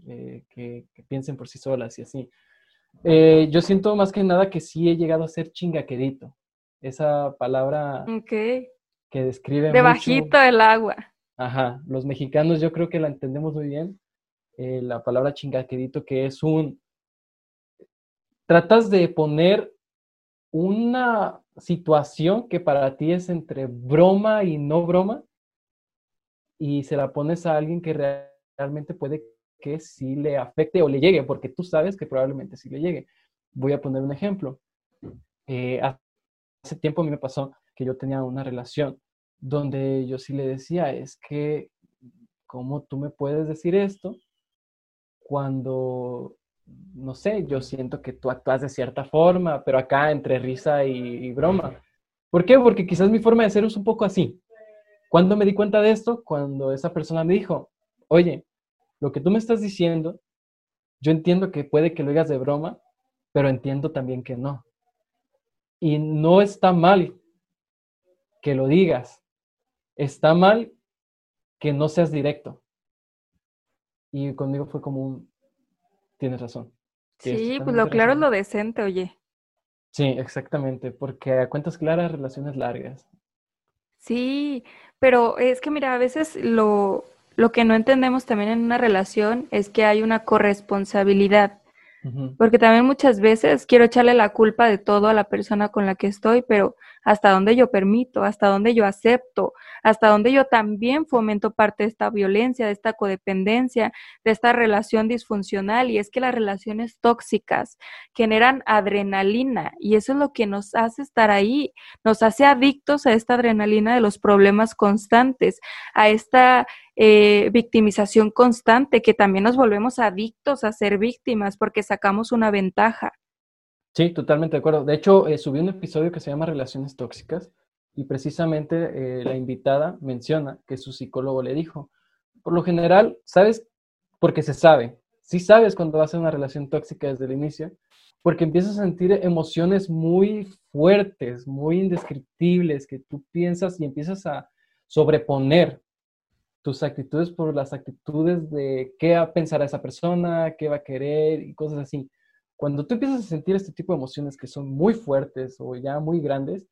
Eh, que, piensen por sí solas y así. Eh, yo siento más que nada que sí he llegado a ser chingaquerito. Esa palabra que describe.
Debajito del agua.
Ajá, los mexicanos yo creo que la entendemos muy bien. Eh, la palabra chingaquerito, que es un. Tratas de poner una situación que para ti es entre broma y no broma y se la pones a alguien que realmente puede que sí le afecte o le llegue, porque tú sabes que probablemente sí le llegue. Voy a poner un ejemplo. Eh, hace tiempo a mí me pasó que yo tenía una relación donde yo sí le decía, es que, ¿cómo tú me puedes decir esto cuando, no sé, yo siento que tú actúas de cierta forma, pero acá entre risa y, broma? ¿Por qué? Porque quizás mi forma de ser es un poco así. ¿Cuándo me di cuenta de esto? Cuando esa persona me dijo, oye, lo que tú me estás diciendo, yo entiendo que puede que lo digas de broma, pero entiendo también que no. Y no está mal que lo digas, está mal que no seas directo. Y conmigo fue como un, tienes razón.
Sí, pues lo claro es lo decente, oye.
Sí, exactamente, porque a cuentas claras, relaciones largas.
Sí, pero es que mira, a veces lo, lo que no entendemos también en una relación es que hay una corresponsabilidad. Porque también muchas veces quiero echarle la culpa de todo a la persona con la que estoy, pero hasta dónde yo permito, hasta dónde yo acepto, hasta dónde yo también fomento parte de esta violencia, de esta codependencia, de esta relación disfuncional. Y es que las relaciones tóxicas generan adrenalina y eso es lo que nos hace estar ahí, nos hace adictos a esta adrenalina de los problemas constantes, a esta eh, victimización constante, que también nos volvemos adictos a ser víctimas porque sacamos una ventaja.
Sí, totalmente de acuerdo. De hecho, eh, subí un episodio que se llama Relaciones Tóxicas y precisamente eh, la invitada menciona que su psicólogo le dijo, por lo general, ¿sabes? Porque se sabe. Sí sabes cuando vas a una relación tóxica desde el inicio, porque empiezas a sentir emociones muy fuertes, muy indescriptibles, que tú piensas y empiezas a sobreponer tus actitudes por las actitudes de qué va a pensar esa persona, qué va a querer y cosas así. Cuando tú empiezas a sentir este tipo de emociones que son muy fuertes o ya muy grandes,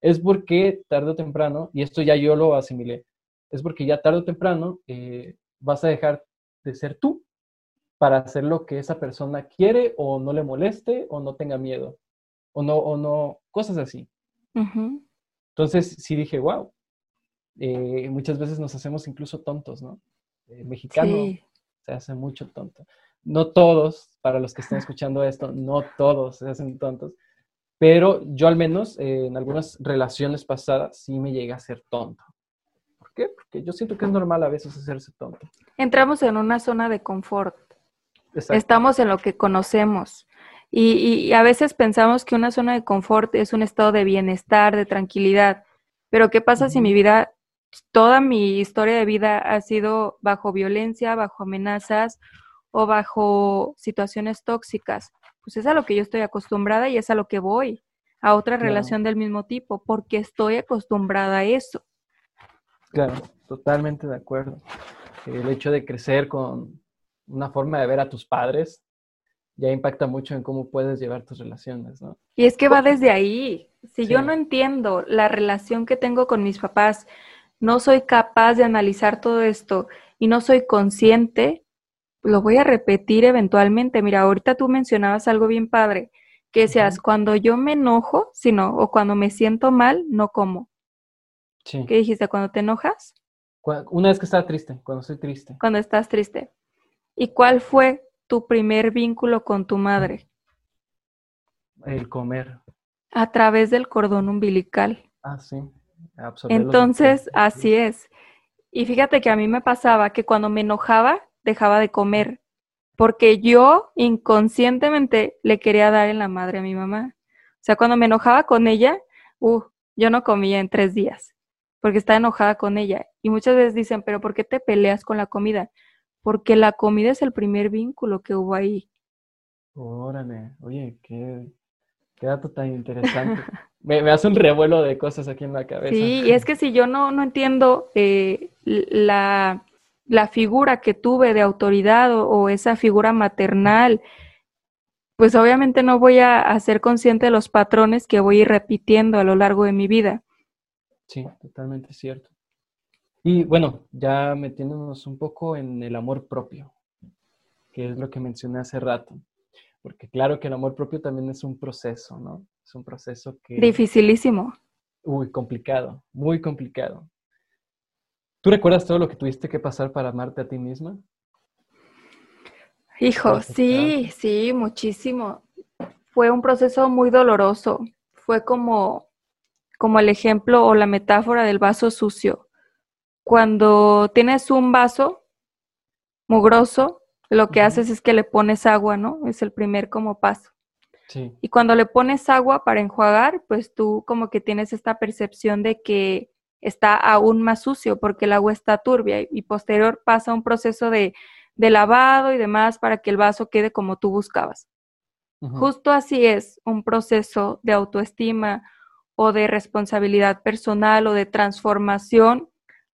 es porque tarde o temprano, y esto ya yo lo asimilé, es porque ya tarde o temprano eh, vas a dejar de ser tú para hacer lo que esa persona quiere o no le moleste o no tenga miedo o no, o no, cosas así. Entonces sí dije, wow, eh, muchas veces nos hacemos incluso tontos, ¿no? Eh, mexicano se hace mucho tonto. No todos, para los que estén escuchando esto, no todos se hacen tontos, pero yo al menos eh, en algunas relaciones pasadas sí me llegué a ser tonto. ¿Por qué? Porque yo siento que es normal a veces hacerse tonto.
Entramos en una zona de confort. Estamos en lo que conocemos. y, a veces pensamos que una zona de confort es un estado de bienestar, de tranquilidad. Pero ¿qué pasa si mi vida toda mi historia de vida ha sido bajo violencia, bajo amenazas o bajo situaciones tóxicas. Pues es a lo que yo estoy acostumbrada y es a lo que voy, a otra relación del mismo tipo, porque estoy acostumbrada a eso.
Claro, totalmente de acuerdo. El hecho de crecer con una forma de ver a tus padres ya impacta mucho en cómo puedes llevar tus relaciones, ¿no?
Y es que va desde ahí. Si yo no entiendo la relación que tengo con mis papás, no soy capaz de analizar todo esto y no soy consciente, lo voy a repetir eventualmente. Mira, ahorita tú mencionabas algo bien padre, que seas cuando yo me enojo, sino o cuando me siento mal, no como. Sí. ¿Qué dijiste? ¿Cuando te enojas?
Una vez que estás triste, cuando estoy triste.
Cuando estás triste. ¿Y cuál fue tu primer vínculo con tu madre?
El comer.
A través del cordón umbilical.
Ah, sí.
Entonces, así es. Y fíjate que a mí me pasaba que cuando me enojaba, dejaba de comer. porque yo inconscientemente le quería dar en la madre a mi mamá. O sea, cuando me enojaba con ella, uh, yo no comía en tres días, porque estaba enojada con ella. Y muchas veces dicen, pero ¿por qué te peleas con la comida? Porque la comida es el primer vínculo que hubo ahí.
Órale, oye, qué, qué dato tan interesante. me, me, hace un revuelo de cosas aquí en la cabeza.
Sí, y es que si yo no, no entiendo eh, la, la, figura que tuve de autoridad o, o, esa figura maternal, pues obviamente no voy a, a, ser consciente de los patrones que voy a ir repitiendo a lo largo de mi vida.
Sí, totalmente cierto. Y bueno, ya metiéndonos un poco en el amor propio, que es lo que mencioné hace rato porque claro que el amor propio también es un proceso, ¿no? Es un proceso que...
Dificilísimo.
Uy, complicado, muy complicado. ¿Tú recuerdas todo lo que tuviste que pasar para amarte a ti misma?
Hijo, sí, sí, muchísimo. Fue un proceso muy doloroso. Fue como, como el ejemplo o la metáfora del vaso sucio. Cuando tienes un vaso mugroso, lo que haces es que le pones agua, ¿no? Es el primer como paso.
Sí.
Y cuando le pones agua para enjuagar, pues tú como que tienes esta percepción de que está aún más sucio porque el agua está turbia y, posterior pasa un proceso de, de, lavado y demás para que el vaso quede como tú buscabas. Uh -huh. Justo así es un proceso de autoestima o de responsabilidad personal o de transformación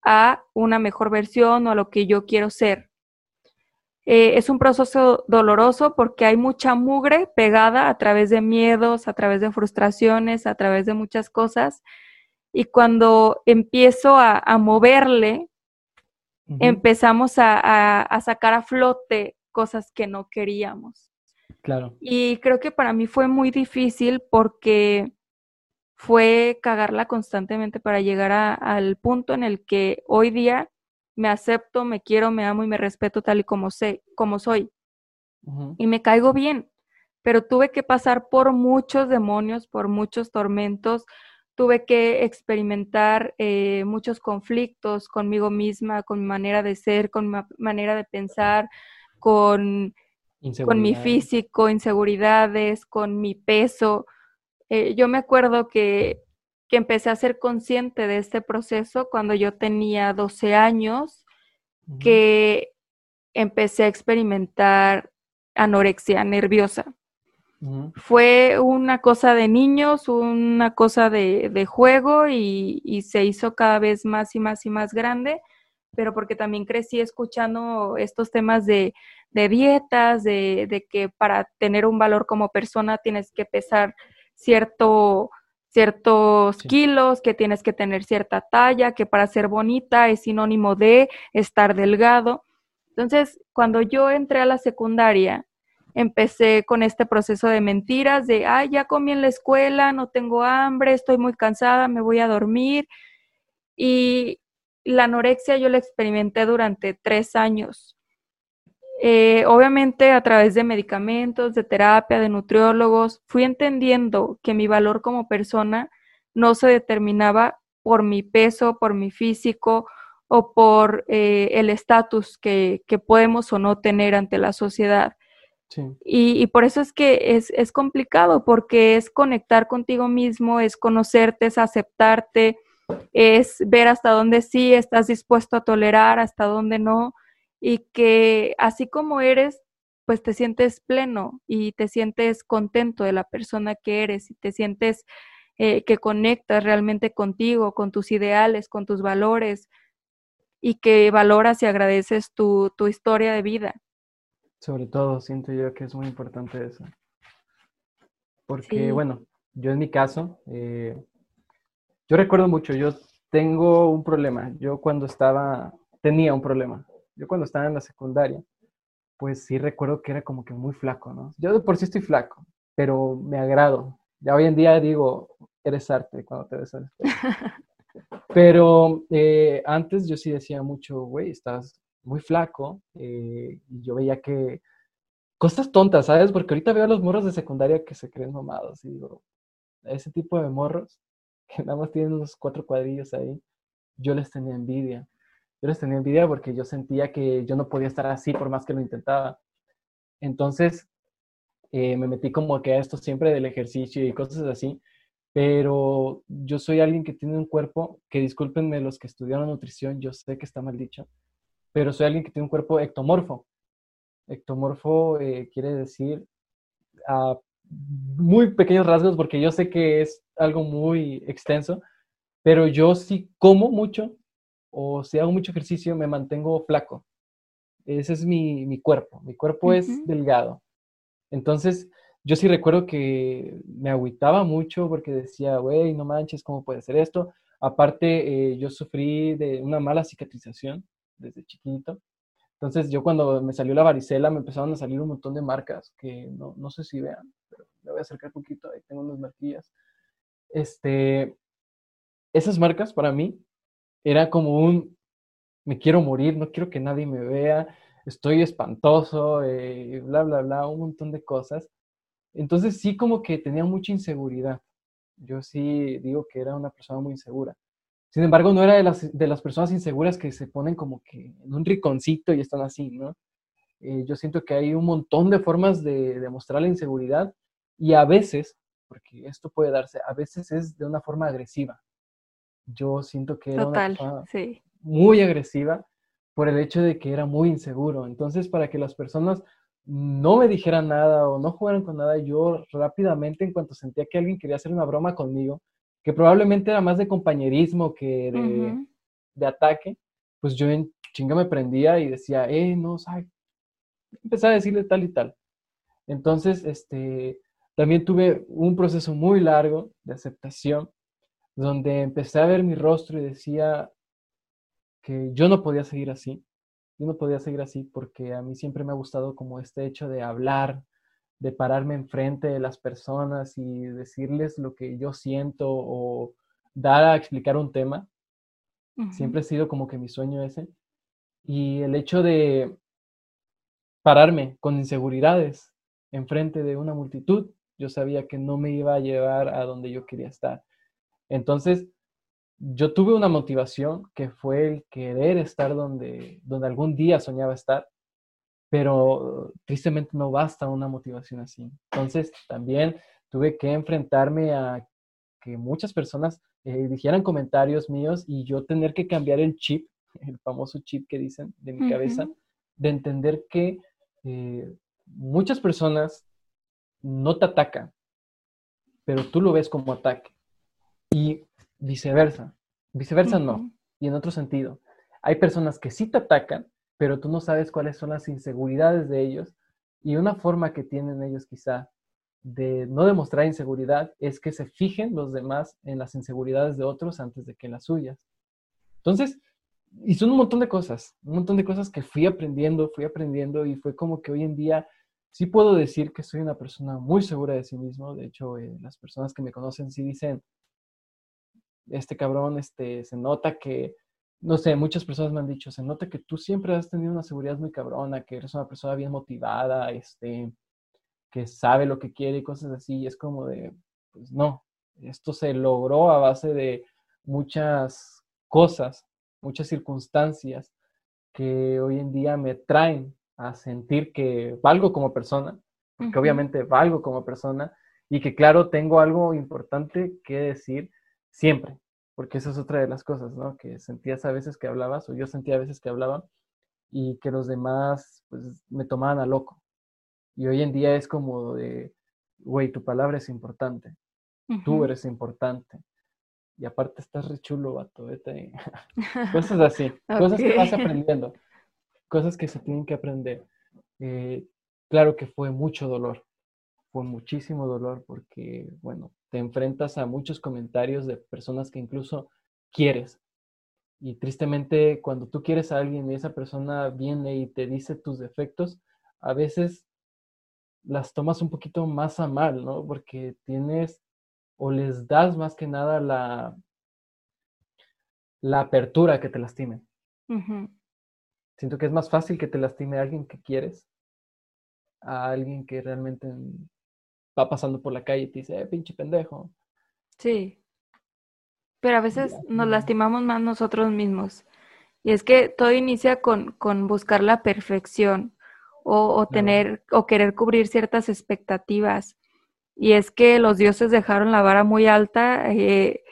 a una mejor versión o a lo que yo quiero ser. Eh, es un proceso doloroso porque hay mucha mugre pegada a través de miedos, a través de frustraciones, a través de muchas cosas. Y cuando empiezo a, a moverle, uh -huh. empezamos a, a, a, sacar a flote cosas que no queríamos.
Claro.
Y creo que para mí fue muy difícil porque fue cagarla constantemente para llegar al punto en el que hoy día me acepto, me quiero, me amo y me respeto tal y como sé, como soy. Uh -huh. Y me caigo bien. Pero tuve que pasar por muchos demonios, por muchos tormentos, tuve que experimentar eh, muchos conflictos conmigo misma, con mi manera de ser, con mi manera de pensar, con, con mi físico, inseguridades, con mi peso. Eh, yo me acuerdo que que empecé a ser consciente de este proceso cuando yo tenía 12 años, uh -huh. que empecé a experimentar anorexia nerviosa. Uh -huh. Fue una cosa de niños, una cosa de, de juego y, y, se hizo cada vez más y más y más grande, pero porque también crecí escuchando estos temas de, de dietas, de, de que para tener un valor como persona tienes que pesar cierto ciertos sí. kilos, que tienes que tener cierta talla, que para ser bonita es sinónimo de estar delgado. Entonces, cuando yo entré a la secundaria, empecé con este proceso de mentiras, de, ay, ya comí en la escuela, no tengo hambre, estoy muy cansada, me voy a dormir. Y la anorexia yo la experimenté durante tres años. Eh, obviamente a través de medicamentos, de terapia, de nutriólogos, fui entendiendo que mi valor como persona no se determinaba por mi peso, por mi físico o por eh, el estatus que, que, podemos o no tener ante la sociedad. Y, y, por eso es que es, es, complicado, porque es conectar contigo mismo, es conocerte, es aceptarte, es ver hasta dónde sí estás dispuesto a tolerar, hasta dónde no y que así como eres, pues te sientes pleno y te sientes contento de la persona que eres y te sientes eh, que conectas realmente contigo, con tus ideales, con tus valores y que valoras y agradeces tu, tu historia de vida.
Sobre todo, siento yo que es muy importante eso. Porque, sí. bueno, yo en mi caso, eh, yo recuerdo mucho, yo tengo un problema. Yo cuando estaba, tenía un problema yo cuando estaba en la secundaria, pues sí recuerdo que era como que muy flaco, ¿no? Yo de por sí estoy flaco, pero me agrado. Ya hoy en día digo, eres arte cuando te ves al espejo. Pero eh, antes yo sí decía mucho, güey, estás muy flaco. Eh, y yo veía que cosas tontas, ¿sabes? Porque ahorita veo a los morros de secundaria que se creen mamados y digo, ese tipo de morros que nada más tienen unos cuatro cuadrillos ahí, yo les tenía envidia yo les tenía envidia porque yo sentía que yo no podía estar así por más que lo intentaba. Entonces, eh, me metí como que a esto siempre del ejercicio y cosas así, pero yo soy alguien que tiene un cuerpo, que discúlpenme los que estudiaron nutrición, yo sé que está mal dicho, pero soy alguien que tiene un cuerpo ectomorfo. Ectomorfo eh, quiere decir a muy pequeños rasgos, porque yo sé que es algo muy extenso, pero yo sí como mucho o si hago mucho ejercicio me mantengo flaco. Ese es mi, mi cuerpo, mi cuerpo es delgado. Entonces, yo sí recuerdo que me agüitaba mucho porque decía, güey, no manches, ¿cómo puede ser esto? Aparte, eh, yo sufrí de una mala cicatrización desde chiquito. Entonces, yo cuando me salió la varicela, me empezaron a salir un montón de marcas que no, no sé si vean, pero me voy a acercar un poquito, ahí tengo unas marquillas. Este, esas marcas para mí era como un, me quiero morir, no quiero que nadie me vea, estoy espantoso, eh, bla, bla, bla, un montón de cosas. Entonces sí como que tenía mucha inseguridad. Yo sí digo que era una persona muy insegura. Sin embargo, no era de las, de las personas inseguras que se ponen como que en un riconcito y están así, ¿no? Eh, yo siento que hay un montón de formas de demostrar la inseguridad y a veces, porque esto puede darse, a veces es de una forma agresiva. Yo siento que era una muy agresiva por el hecho de que era muy inseguro. Entonces, para que las personas no me dijeran nada o no jugaran con nada, yo rápidamente, en cuanto sentía que alguien quería hacer una broma conmigo, que probablemente era más de compañerismo que de, ataque, pues yo en chinga me prendía y decía, eh, no, ¿sabes? Empecé a decirle tal y tal. Entonces, este, también tuve un proceso muy largo de aceptación, donde empecé a ver mi rostro y decía que yo no podía seguir así, yo no podía seguir así porque a mí siempre me ha gustado como este hecho de hablar, de pararme enfrente de las personas y decirles lo que yo siento o dar a explicar un tema. Siempre ha sido como que mi sueño ese. Y el hecho de pararme con inseguridades enfrente de una multitud, yo sabía que no me iba a llevar a donde yo quería estar. Entonces, yo tuve una motivación que fue el querer estar donde, donde algún día soñaba estar, pero tristemente no basta una motivación así. Entonces también tuve que enfrentarme a que muchas personas eh, dijeran comentarios míos y yo tener que cambiar el chip, el famoso chip que dicen de mi cabeza, de entender que eh, muchas personas no te atacan, pero tú lo ves como ataque. Y viceversa. Viceversa no. Y en otro sentido, hay personas que sí te atacan, pero tú no sabes cuáles son las inseguridades de ellos. Y una forma que tienen ellos quizá de no demostrar inseguridad es que se fijen los demás en las inseguridades de otros antes de que en las suyas. Entonces, y un montón de cosas, un montón de cosas que fui aprendiendo, fui aprendiendo y fue como que hoy en día sí puedo decir que soy una persona muy segura de sí mismo. De hecho, eh, las personas que me conocen sí dicen, este cabrón, este, se nota que, no sé, muchas personas me han dicho, se nota que tú siempre has tenido una seguridad muy cabrona, que eres una persona bien motivada, este, que sabe lo que quiere y cosas así. Y es como de, pues no, esto se logró a base de muchas cosas, muchas circunstancias que hoy en día me traen a sentir que valgo como persona, porque obviamente valgo como persona y que claro, tengo algo importante que decir siempre, porque esa es otra de las cosas, ¿no? Que sentías a veces que hablabas, o yo sentía a veces que hablaba, y que los demás, pues, me tomaban a loco. Y hoy en día es como de, güey, tu palabra es importante, tú eres importante. Y aparte estás re chulo, vato, vete Cosas así, cosas que vas aprendiendo, cosas que se tienen que aprender. Eh, claro que fue mucho dolor, fue muchísimo dolor porque, bueno, te enfrentas a muchos comentarios de personas que incluso quieres. Y tristemente, cuando tú quieres a alguien y esa persona viene y te dice tus defectos, a veces las tomas un poquito más a mal, ¿no? Porque tienes o les das más que nada la, la apertura que te lastimen. Siento que es más fácil que te lastime a alguien que quieres a alguien que realmente va pasando por la calle y te dice, eh, pinche pendejo.
Sí. Pero a veces nos lastimamos más nosotros mismos. Y es que todo inicia con, con buscar la perfección o, tener o querer cubrir ciertas expectativas. Y es que los dioses dejaron la vara muy alta eh,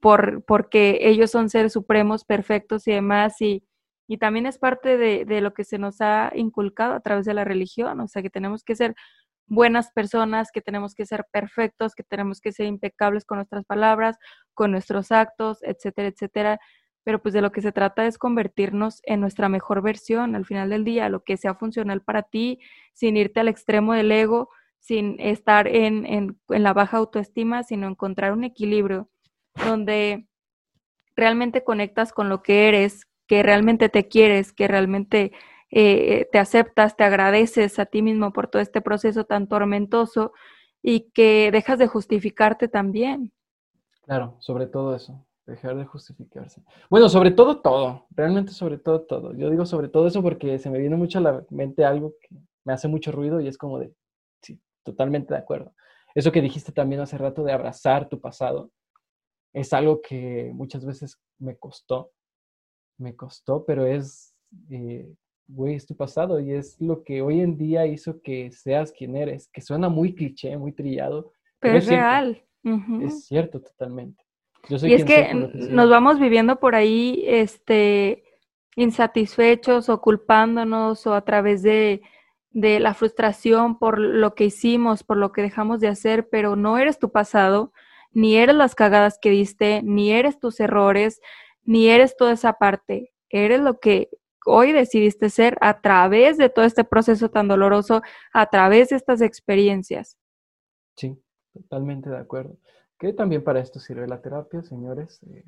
por, porque ellos son seres supremos, perfectos y demás, y, y también es parte de, de, lo que se nos ha inculcado a través de la religión, o sea, que tenemos que ser buenas personas, que tenemos que ser perfectos, que tenemos que ser impecables con nuestras palabras, con nuestros actos, etcétera, etcétera. Pero pues de lo que se trata es convertirnos en nuestra mejor versión al final del día, lo que sea funcional para ti, sin irte al extremo del ego, sin estar en, en, en la baja autoestima, sino encontrar un equilibrio donde realmente conectas con lo que eres, que realmente te quieres, que realmente eh, te aceptas, te agradeces a ti mismo por todo este proceso tan tormentoso y que dejas de justificarte también.
Claro, sobre todo eso. Dejar de justificarse. Bueno, sobre todo todo, realmente sobre todo todo. Yo digo sobre todo eso porque se me viene mucho a la mente algo que me hace mucho ruido y es como de, sí, totalmente de acuerdo. Eso que dijiste también hace rato de abrazar tu pasado, es algo que muchas veces me costó, me costó, pero es, eh, güey, es tu pasado y es lo que hoy en día hizo que seas quien eres, que suena muy cliché, muy trillado.
Pero, es, real.
Es cierto totalmente
y es que nos vamos viviendo por ahí, este, insatisfechos o culpándonos o a través de, de la frustración por lo que hicimos, por lo que dejamos de hacer, pero no eres tu pasado, ni eres las cagadas que diste, ni eres tus errores, ni eres toda esa parte. Eres lo que hoy decidiste ser a través de todo este proceso tan doloroso, a través de estas experiencias.
Sí, totalmente de acuerdo. Que también para esto sirve la terapia, señores. Eh,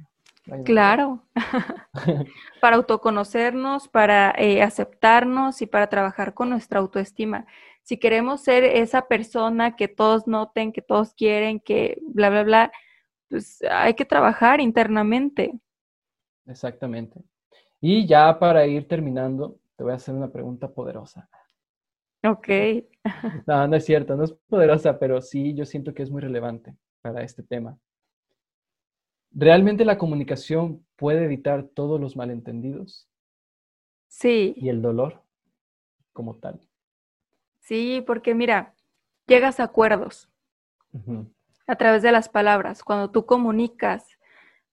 claro, para autoconocernos, para eh, aceptarnos y para trabajar con nuestra autoestima. Si queremos ser esa persona que todos noten, que todos quieren, que bla, bla, bla, pues hay que trabajar internamente.
Exactamente. Y ya para ir terminando, te voy a hacer una pregunta poderosa.
Ok.
No, no es cierto, no es poderosa, pero sí yo siento que es muy relevante para este tema. ¿Realmente la comunicación puede evitar todos los malentendidos?
Sí.
Y el dolor como tal.
Sí, porque mira, llegas a acuerdos a través de las palabras. Cuando tú comunicas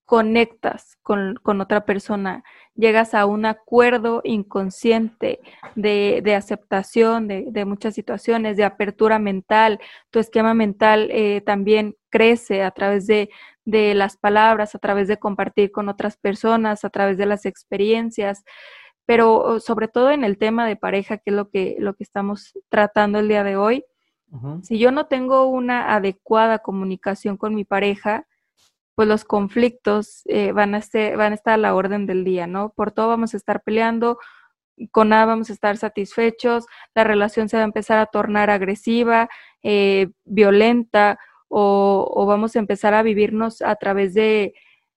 conectas con, otra persona, llegas a un acuerdo inconsciente de, aceptación de, muchas situaciones, de apertura mental, tu esquema mental eh, también crece a través de, las palabras, a través de compartir con otras personas, a través de las experiencias, pero sobre todo en el tema de pareja, que es lo que, lo que estamos tratando el día de hoy. Si yo no tengo una adecuada comunicación con mi pareja, pues los conflictos eh, van, a ser, van a estar a la orden del día, ¿no? Por todo vamos a estar peleando, con nada vamos a estar satisfechos, la relación se va a empezar a tornar agresiva, eh, violenta, o, vamos a empezar a vivirnos a través de,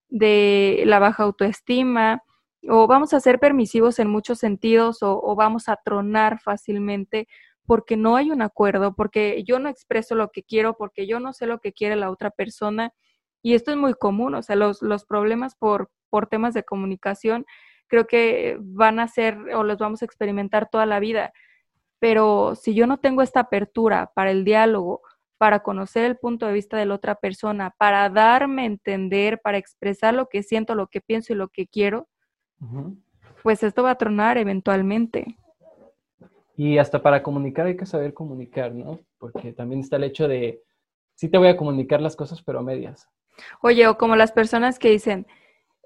de, la baja autoestima, o vamos a ser permisivos en muchos sentidos, o, o vamos a tronar fácilmente porque no hay un acuerdo, porque yo no expreso lo que quiero, porque yo no sé lo que quiere la otra persona y esto es muy común, o sea, los, los problemas por, por temas de comunicación creo que van a ser o los vamos a experimentar toda la vida. Pero si yo no tengo esta apertura para el diálogo, para conocer el punto de vista de la otra persona, para darme a entender, para expresar lo que siento, lo que pienso y lo que quiero, pues esto va a tronar eventualmente.
Y hasta para comunicar hay que saber comunicar, ¿no? Porque también está el hecho de, sí te voy a comunicar las cosas, pero a medias.
Oye, o como las personas que dicen,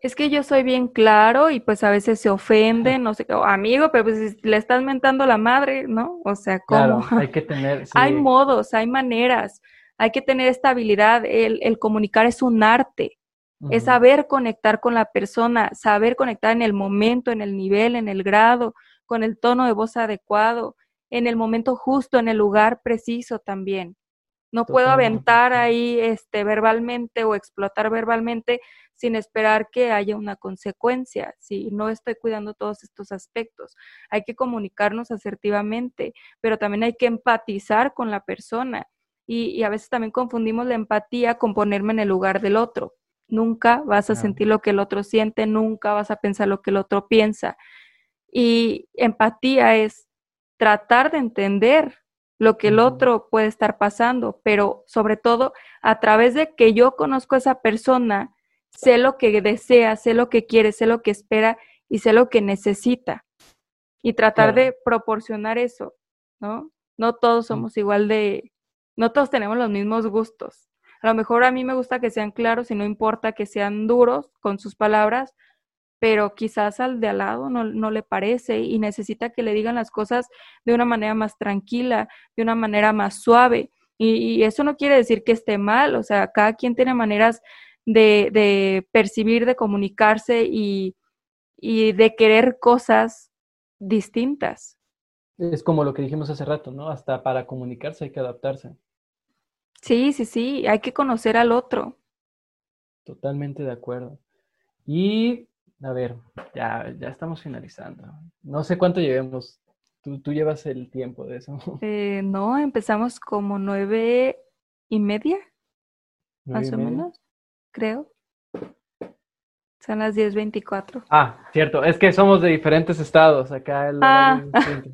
es que yo soy bien claro y pues a veces se ofenden, no sé, amigo, pero pues le estás mentando la madre, ¿no? O sea, ¿cómo?
Claro, hay que tener...
hay modos, hay maneras, hay que tener esta habilidad, el, comunicar es un arte, es saber conectar con la persona, saber conectar en el momento, en el nivel, en el grado, con el tono de voz adecuado, en el momento justo, en el lugar preciso también. No puedo aventar ahí este, verbalmente o explotar verbalmente sin esperar que haya una consecuencia, si no estoy cuidando todos estos aspectos. Hay que comunicarnos asertivamente, pero también hay que empatizar con la persona. Y, a veces también confundimos la empatía con ponerme en el lugar del otro. Nunca vas a sentir lo que el otro siente, nunca vas a pensar lo que el otro piensa. Y empatía es tratar de entender lo que el otro puede estar pasando, pero sobre todo a través de que yo conozco a esa persona, sé lo que desea, sé lo que quiere, sé lo que espera y sé lo que necesita. Y tratar de proporcionar eso, ¿no? No todos somos igual de, no todos tenemos los mismos gustos. A lo mejor a mí me gusta que sean claros y no importa que sean duros con sus palabras, pero quizás al de al lado no, le parece y necesita que le digan las cosas de una manera más tranquila, de una manera más suave. Y, eso no quiere decir que esté mal, o sea, cada quien tiene maneras de, percibir, de comunicarse y, y de querer cosas distintas.
Es como lo que dijimos hace rato, ¿no? Hasta para comunicarse hay que adaptarse.
Sí, sí, sí, hay que conocer al otro.
Totalmente de acuerdo. Y a ver, ya, ya estamos finalizando. No sé cuánto llevemos. Tú, tú llevas el tiempo de eso.
Eh, no, empezamos como nueve y media, más o menos, creo. Son las 10.24.
Ah, cierto. Es que somos de diferentes estados. Acá el
ah.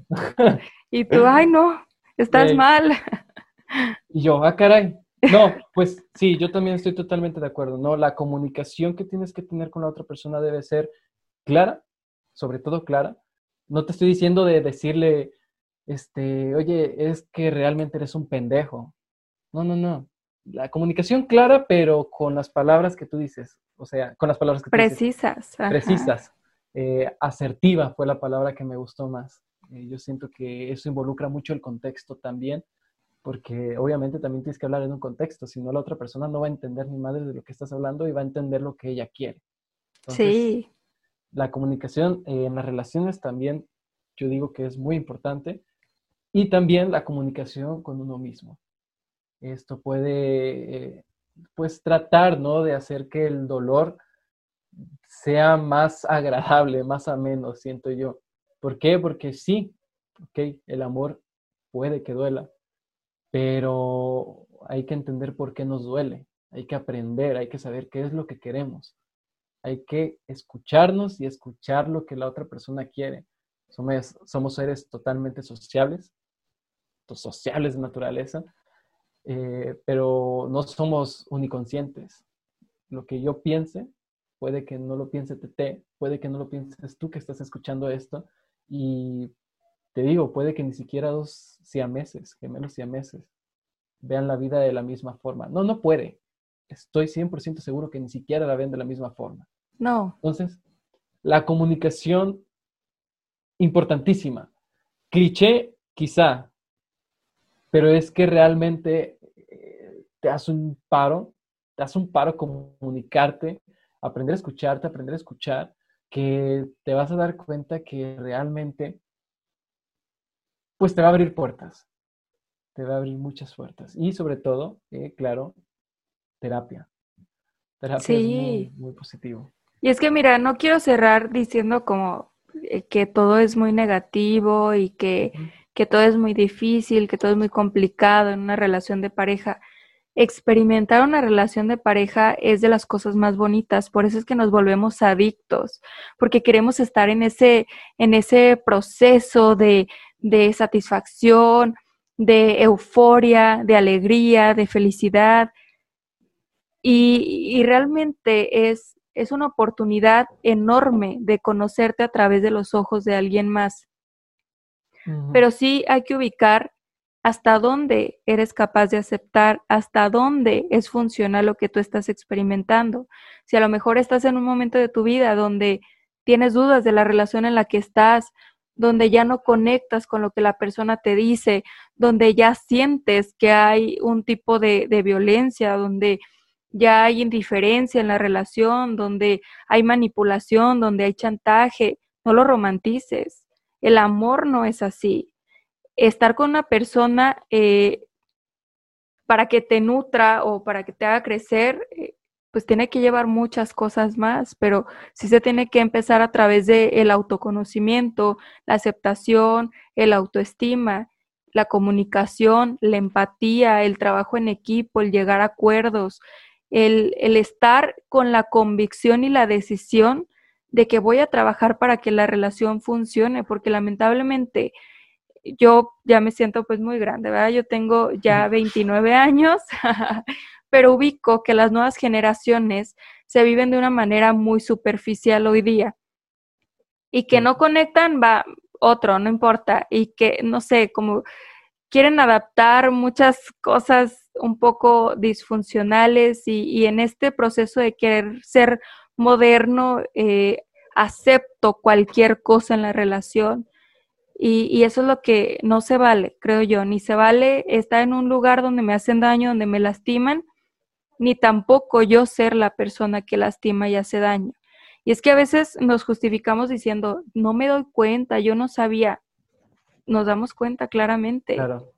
y tú, ay, no, estás mal.
Y yo, ah, caray. No, pues sí, yo también estoy totalmente de acuerdo, ¿no? La comunicación que tienes que tener con la otra persona debe ser clara, sobre todo clara. No te estoy diciendo de decirle, este, oye, es que realmente eres un pendejo. No, no, no. La comunicación clara, pero con las palabras que tú dices. O sea, con las palabras que tú
Precisas.
Dices. Precisas. Eh, asertiva fue la palabra que me gustó más. Eh, yo siento que eso involucra mucho el contexto también porque obviamente también tienes que hablar en un contexto, si no la otra persona no va a entender ni madre de lo que estás hablando y va a entender lo que ella quiere.
sí.
La comunicación en las relaciones también yo digo que es muy importante y también la comunicación con uno mismo. Esto puede, pues, tratar, ¿no? De hacer que el dolor sea más agradable, más ameno, siento yo. ¿Por qué? Porque sí, ok, el amor puede que duela, pero hay que entender por qué nos duele, hay que aprender, hay que saber qué es lo que queremos, hay que escucharnos y escuchar lo que la otra persona quiere. Somos, somos seres totalmente sociables, sociables de naturaleza, eh, pero no somos uniconscientes. Lo que yo piense, puede que no lo piense Tete, puede que no lo pienses tú que estás escuchando esto, y te digo, puede que ni siquiera dos siameses, gemelos siameses, vean la vida de la misma forma. No, no puede. Estoy 100% seguro que ni siquiera la ven de la misma forma.
No.
Entonces, la comunicación, importantísima. Cliché, quizá, pero es que realmente eh, te hace un paro, te hace un paro comunicarte, aprender a escucharte, aprender a escuchar, que te vas a dar cuenta que realmente pues te va a abrir puertas, te va a abrir muchas puertas. Y sobre todo, eh, claro, terapia. Terapia es muy, positivo.
Y es que, mira, no quiero cerrar diciendo como eh, que todo es muy negativo y que, que todo es muy difícil, que todo es muy complicado en una relación de pareja experimentar una relación de pareja es de las cosas más bonitas, por eso es que nos volvemos adictos, porque queremos estar en ese, en ese proceso de, de satisfacción, de euforia, de alegría, de felicidad. Y, realmente es, es una oportunidad enorme de conocerte a través de los ojos de alguien más. Pero sí hay que ubicar hasta dónde eres capaz de aceptar, hasta dónde es funcional lo que tú estás experimentando. Si a lo mejor estás en un momento de tu vida donde tienes dudas de la relación en la que estás, donde ya no conectas con lo que la persona te dice, donde ya sientes que hay un tipo de, de violencia, donde ya hay indiferencia en la relación, donde hay manipulación, donde hay chantaje, no lo romantices. El amor no es así estar con una persona eh, para que te nutra o para que te haga crecer, eh, pues tiene que llevar muchas cosas más, pero sí se tiene que empezar a través del el autoconocimiento, la aceptación, el autoestima, la comunicación, la empatía, el trabajo en equipo, el llegar a acuerdos, el, el estar con la convicción y la decisión de que voy a trabajar para que la relación funcione, porque lamentablemente yo ya me siento pues muy grande, ¿verdad? Yo tengo ya 29 años, pero ubico que las nuevas generaciones se viven de una manera muy superficial hoy día y que no conectan, va otro, no importa, y que, no sé, como quieren adaptar muchas cosas un poco disfuncionales y, en este proceso de querer ser moderno, eh, acepto cualquier cosa en la relación. Y, y, eso es lo que no se vale, creo yo. Ni se vale estar en un lugar donde me hacen daño, donde me lastiman, ni tampoco yo ser la persona que lastima y hace daño. Y es que a veces nos justificamos diciendo, no me doy cuenta, yo no sabía. Nos damos cuenta claramente.
Claro,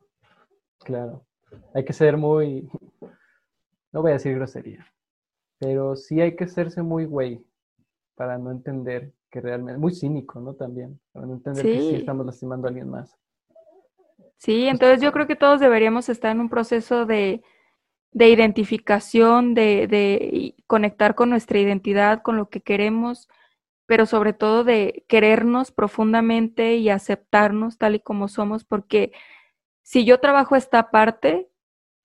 claro. Hay que ser muy, no voy a decir grosería, pero sí hay que serse muy güey para no entender que realmente, muy cínico, ¿no? También, para entender que sí estamos lastimando a alguien más.
Sí, entonces yo creo que todos deberíamos estar en un proceso de, de identificación, de, de, conectar con nuestra identidad, con lo que queremos, pero sobre todo de querernos profundamente y aceptarnos tal y como somos, porque si yo trabajo esta parte,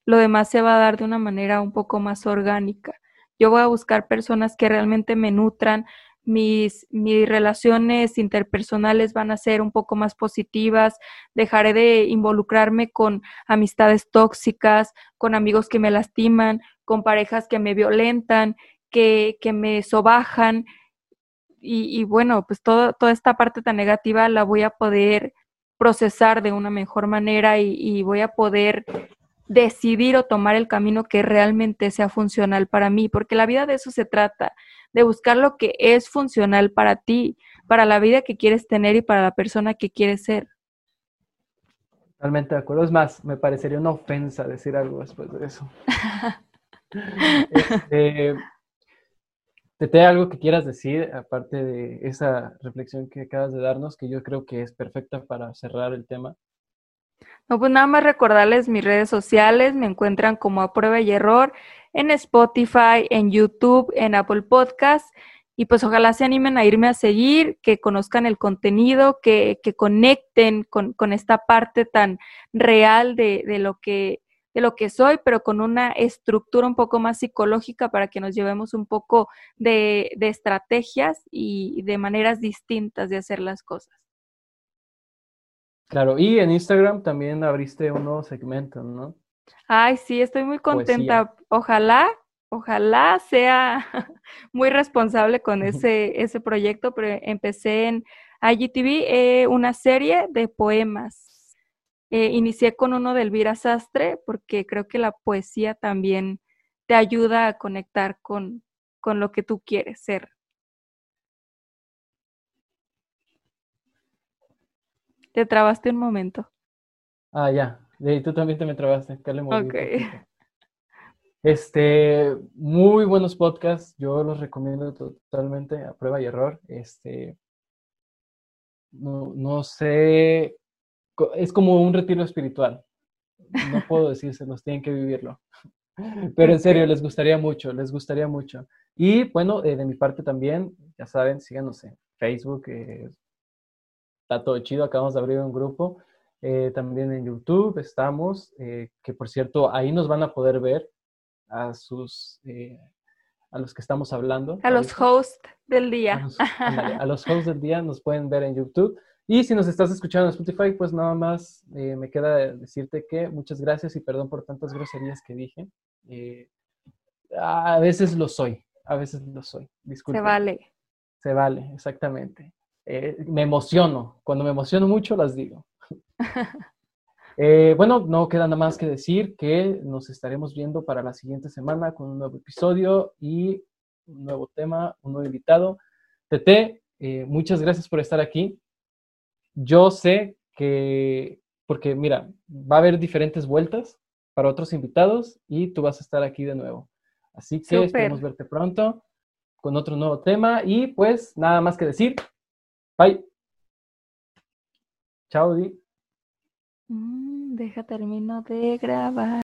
lo demás se va a dar de una manera un poco más orgánica. Yo voy a buscar personas que realmente me nutran, mis, mis relaciones interpersonales van a ser un poco más positivas, dejaré de involucrarme con amistades tóxicas, con amigos que me lastiman, con parejas que me violentan, que, que me sobajan. Y, bueno, pues toda esta parte tan negativa la voy a poder procesar de una mejor manera y, y voy a poder decidir o tomar el camino que realmente sea funcional para mí, porque la vida de eso se trata, de buscar lo que es funcional para ti, para la vida que quieres tener y para la persona que quieres ser.
Totalmente de acuerdo. Es más, me parecería una ofensa decir algo después de eso. este, ¿Te algo que quieras decir, aparte de esa reflexión que acabas de darnos, que yo creo que es perfecta para cerrar el tema?
No, pues nada más recordarles mis redes sociales, me encuentran como a prueba y error en Spotify, en YouTube, en Apple Podcast. Y pues ojalá se animen a irme a seguir, que conozcan el contenido, que, que conecten con, con, esta parte tan real de, de, lo que, de lo que soy, pero con una estructura un poco más psicológica para que nos llevemos un poco de, de estrategias y de maneras distintas de hacer las cosas.
Claro, y en Instagram también abriste un nuevo segmento, ¿no?
Ay, sí, estoy muy contenta. Ojalá, ojalá sea muy responsable con ese, ese proyecto, pero empecé en IGTV eh, una serie de poemas. Eh, inicié con uno de Elvira Sastre porque creo que la poesía también te ayuda a conectar con, con lo que tú quieres ser. Te trabaste un momento.
Ah, ya. Y tú también te me trabaste. Ok. Este, muy buenos podcasts. Yo los recomiendo totalmente a prueba y error. Este, no, no sé. Es como un retiro espiritual. No puedo decírselos, tienen que vivirlo. Pero en serio, les gustaría mucho, les gustaría mucho. Y bueno, eh, de mi parte también, ya saben, síganos en Facebook, eh, está todo chido, acabamos de abrir un grupo. Eh, también en YouTube estamos, eh, que por cierto, ahí nos van a poder ver a sus, eh, a los que estamos hablando.
A los hosts del día.
A los, hosts del día nos pueden ver en YouTube. Y si nos estás escuchando en Spotify, pues nada más me queda decirte que muchas gracias y perdón por tantas groserías que dije. a veces lo soy, a veces lo soy. Disculpe.
Se vale.
Se vale, exactamente. Eh, me emociono. Cuando me emociono mucho, las digo. Eh, bueno, no queda nada más que decir que nos estaremos viendo para la siguiente semana con un nuevo episodio y un nuevo tema, un nuevo invitado. Tete, eh, muchas gracias por estar aquí. Yo sé que, porque mira, va a haber diferentes vueltas para otros invitados y tú vas a estar aquí de nuevo. Así que esperemos verte pronto con otro nuevo tema y pues nada más que decir. Bye. Chao, Di.
Mm, deja termino de grabar.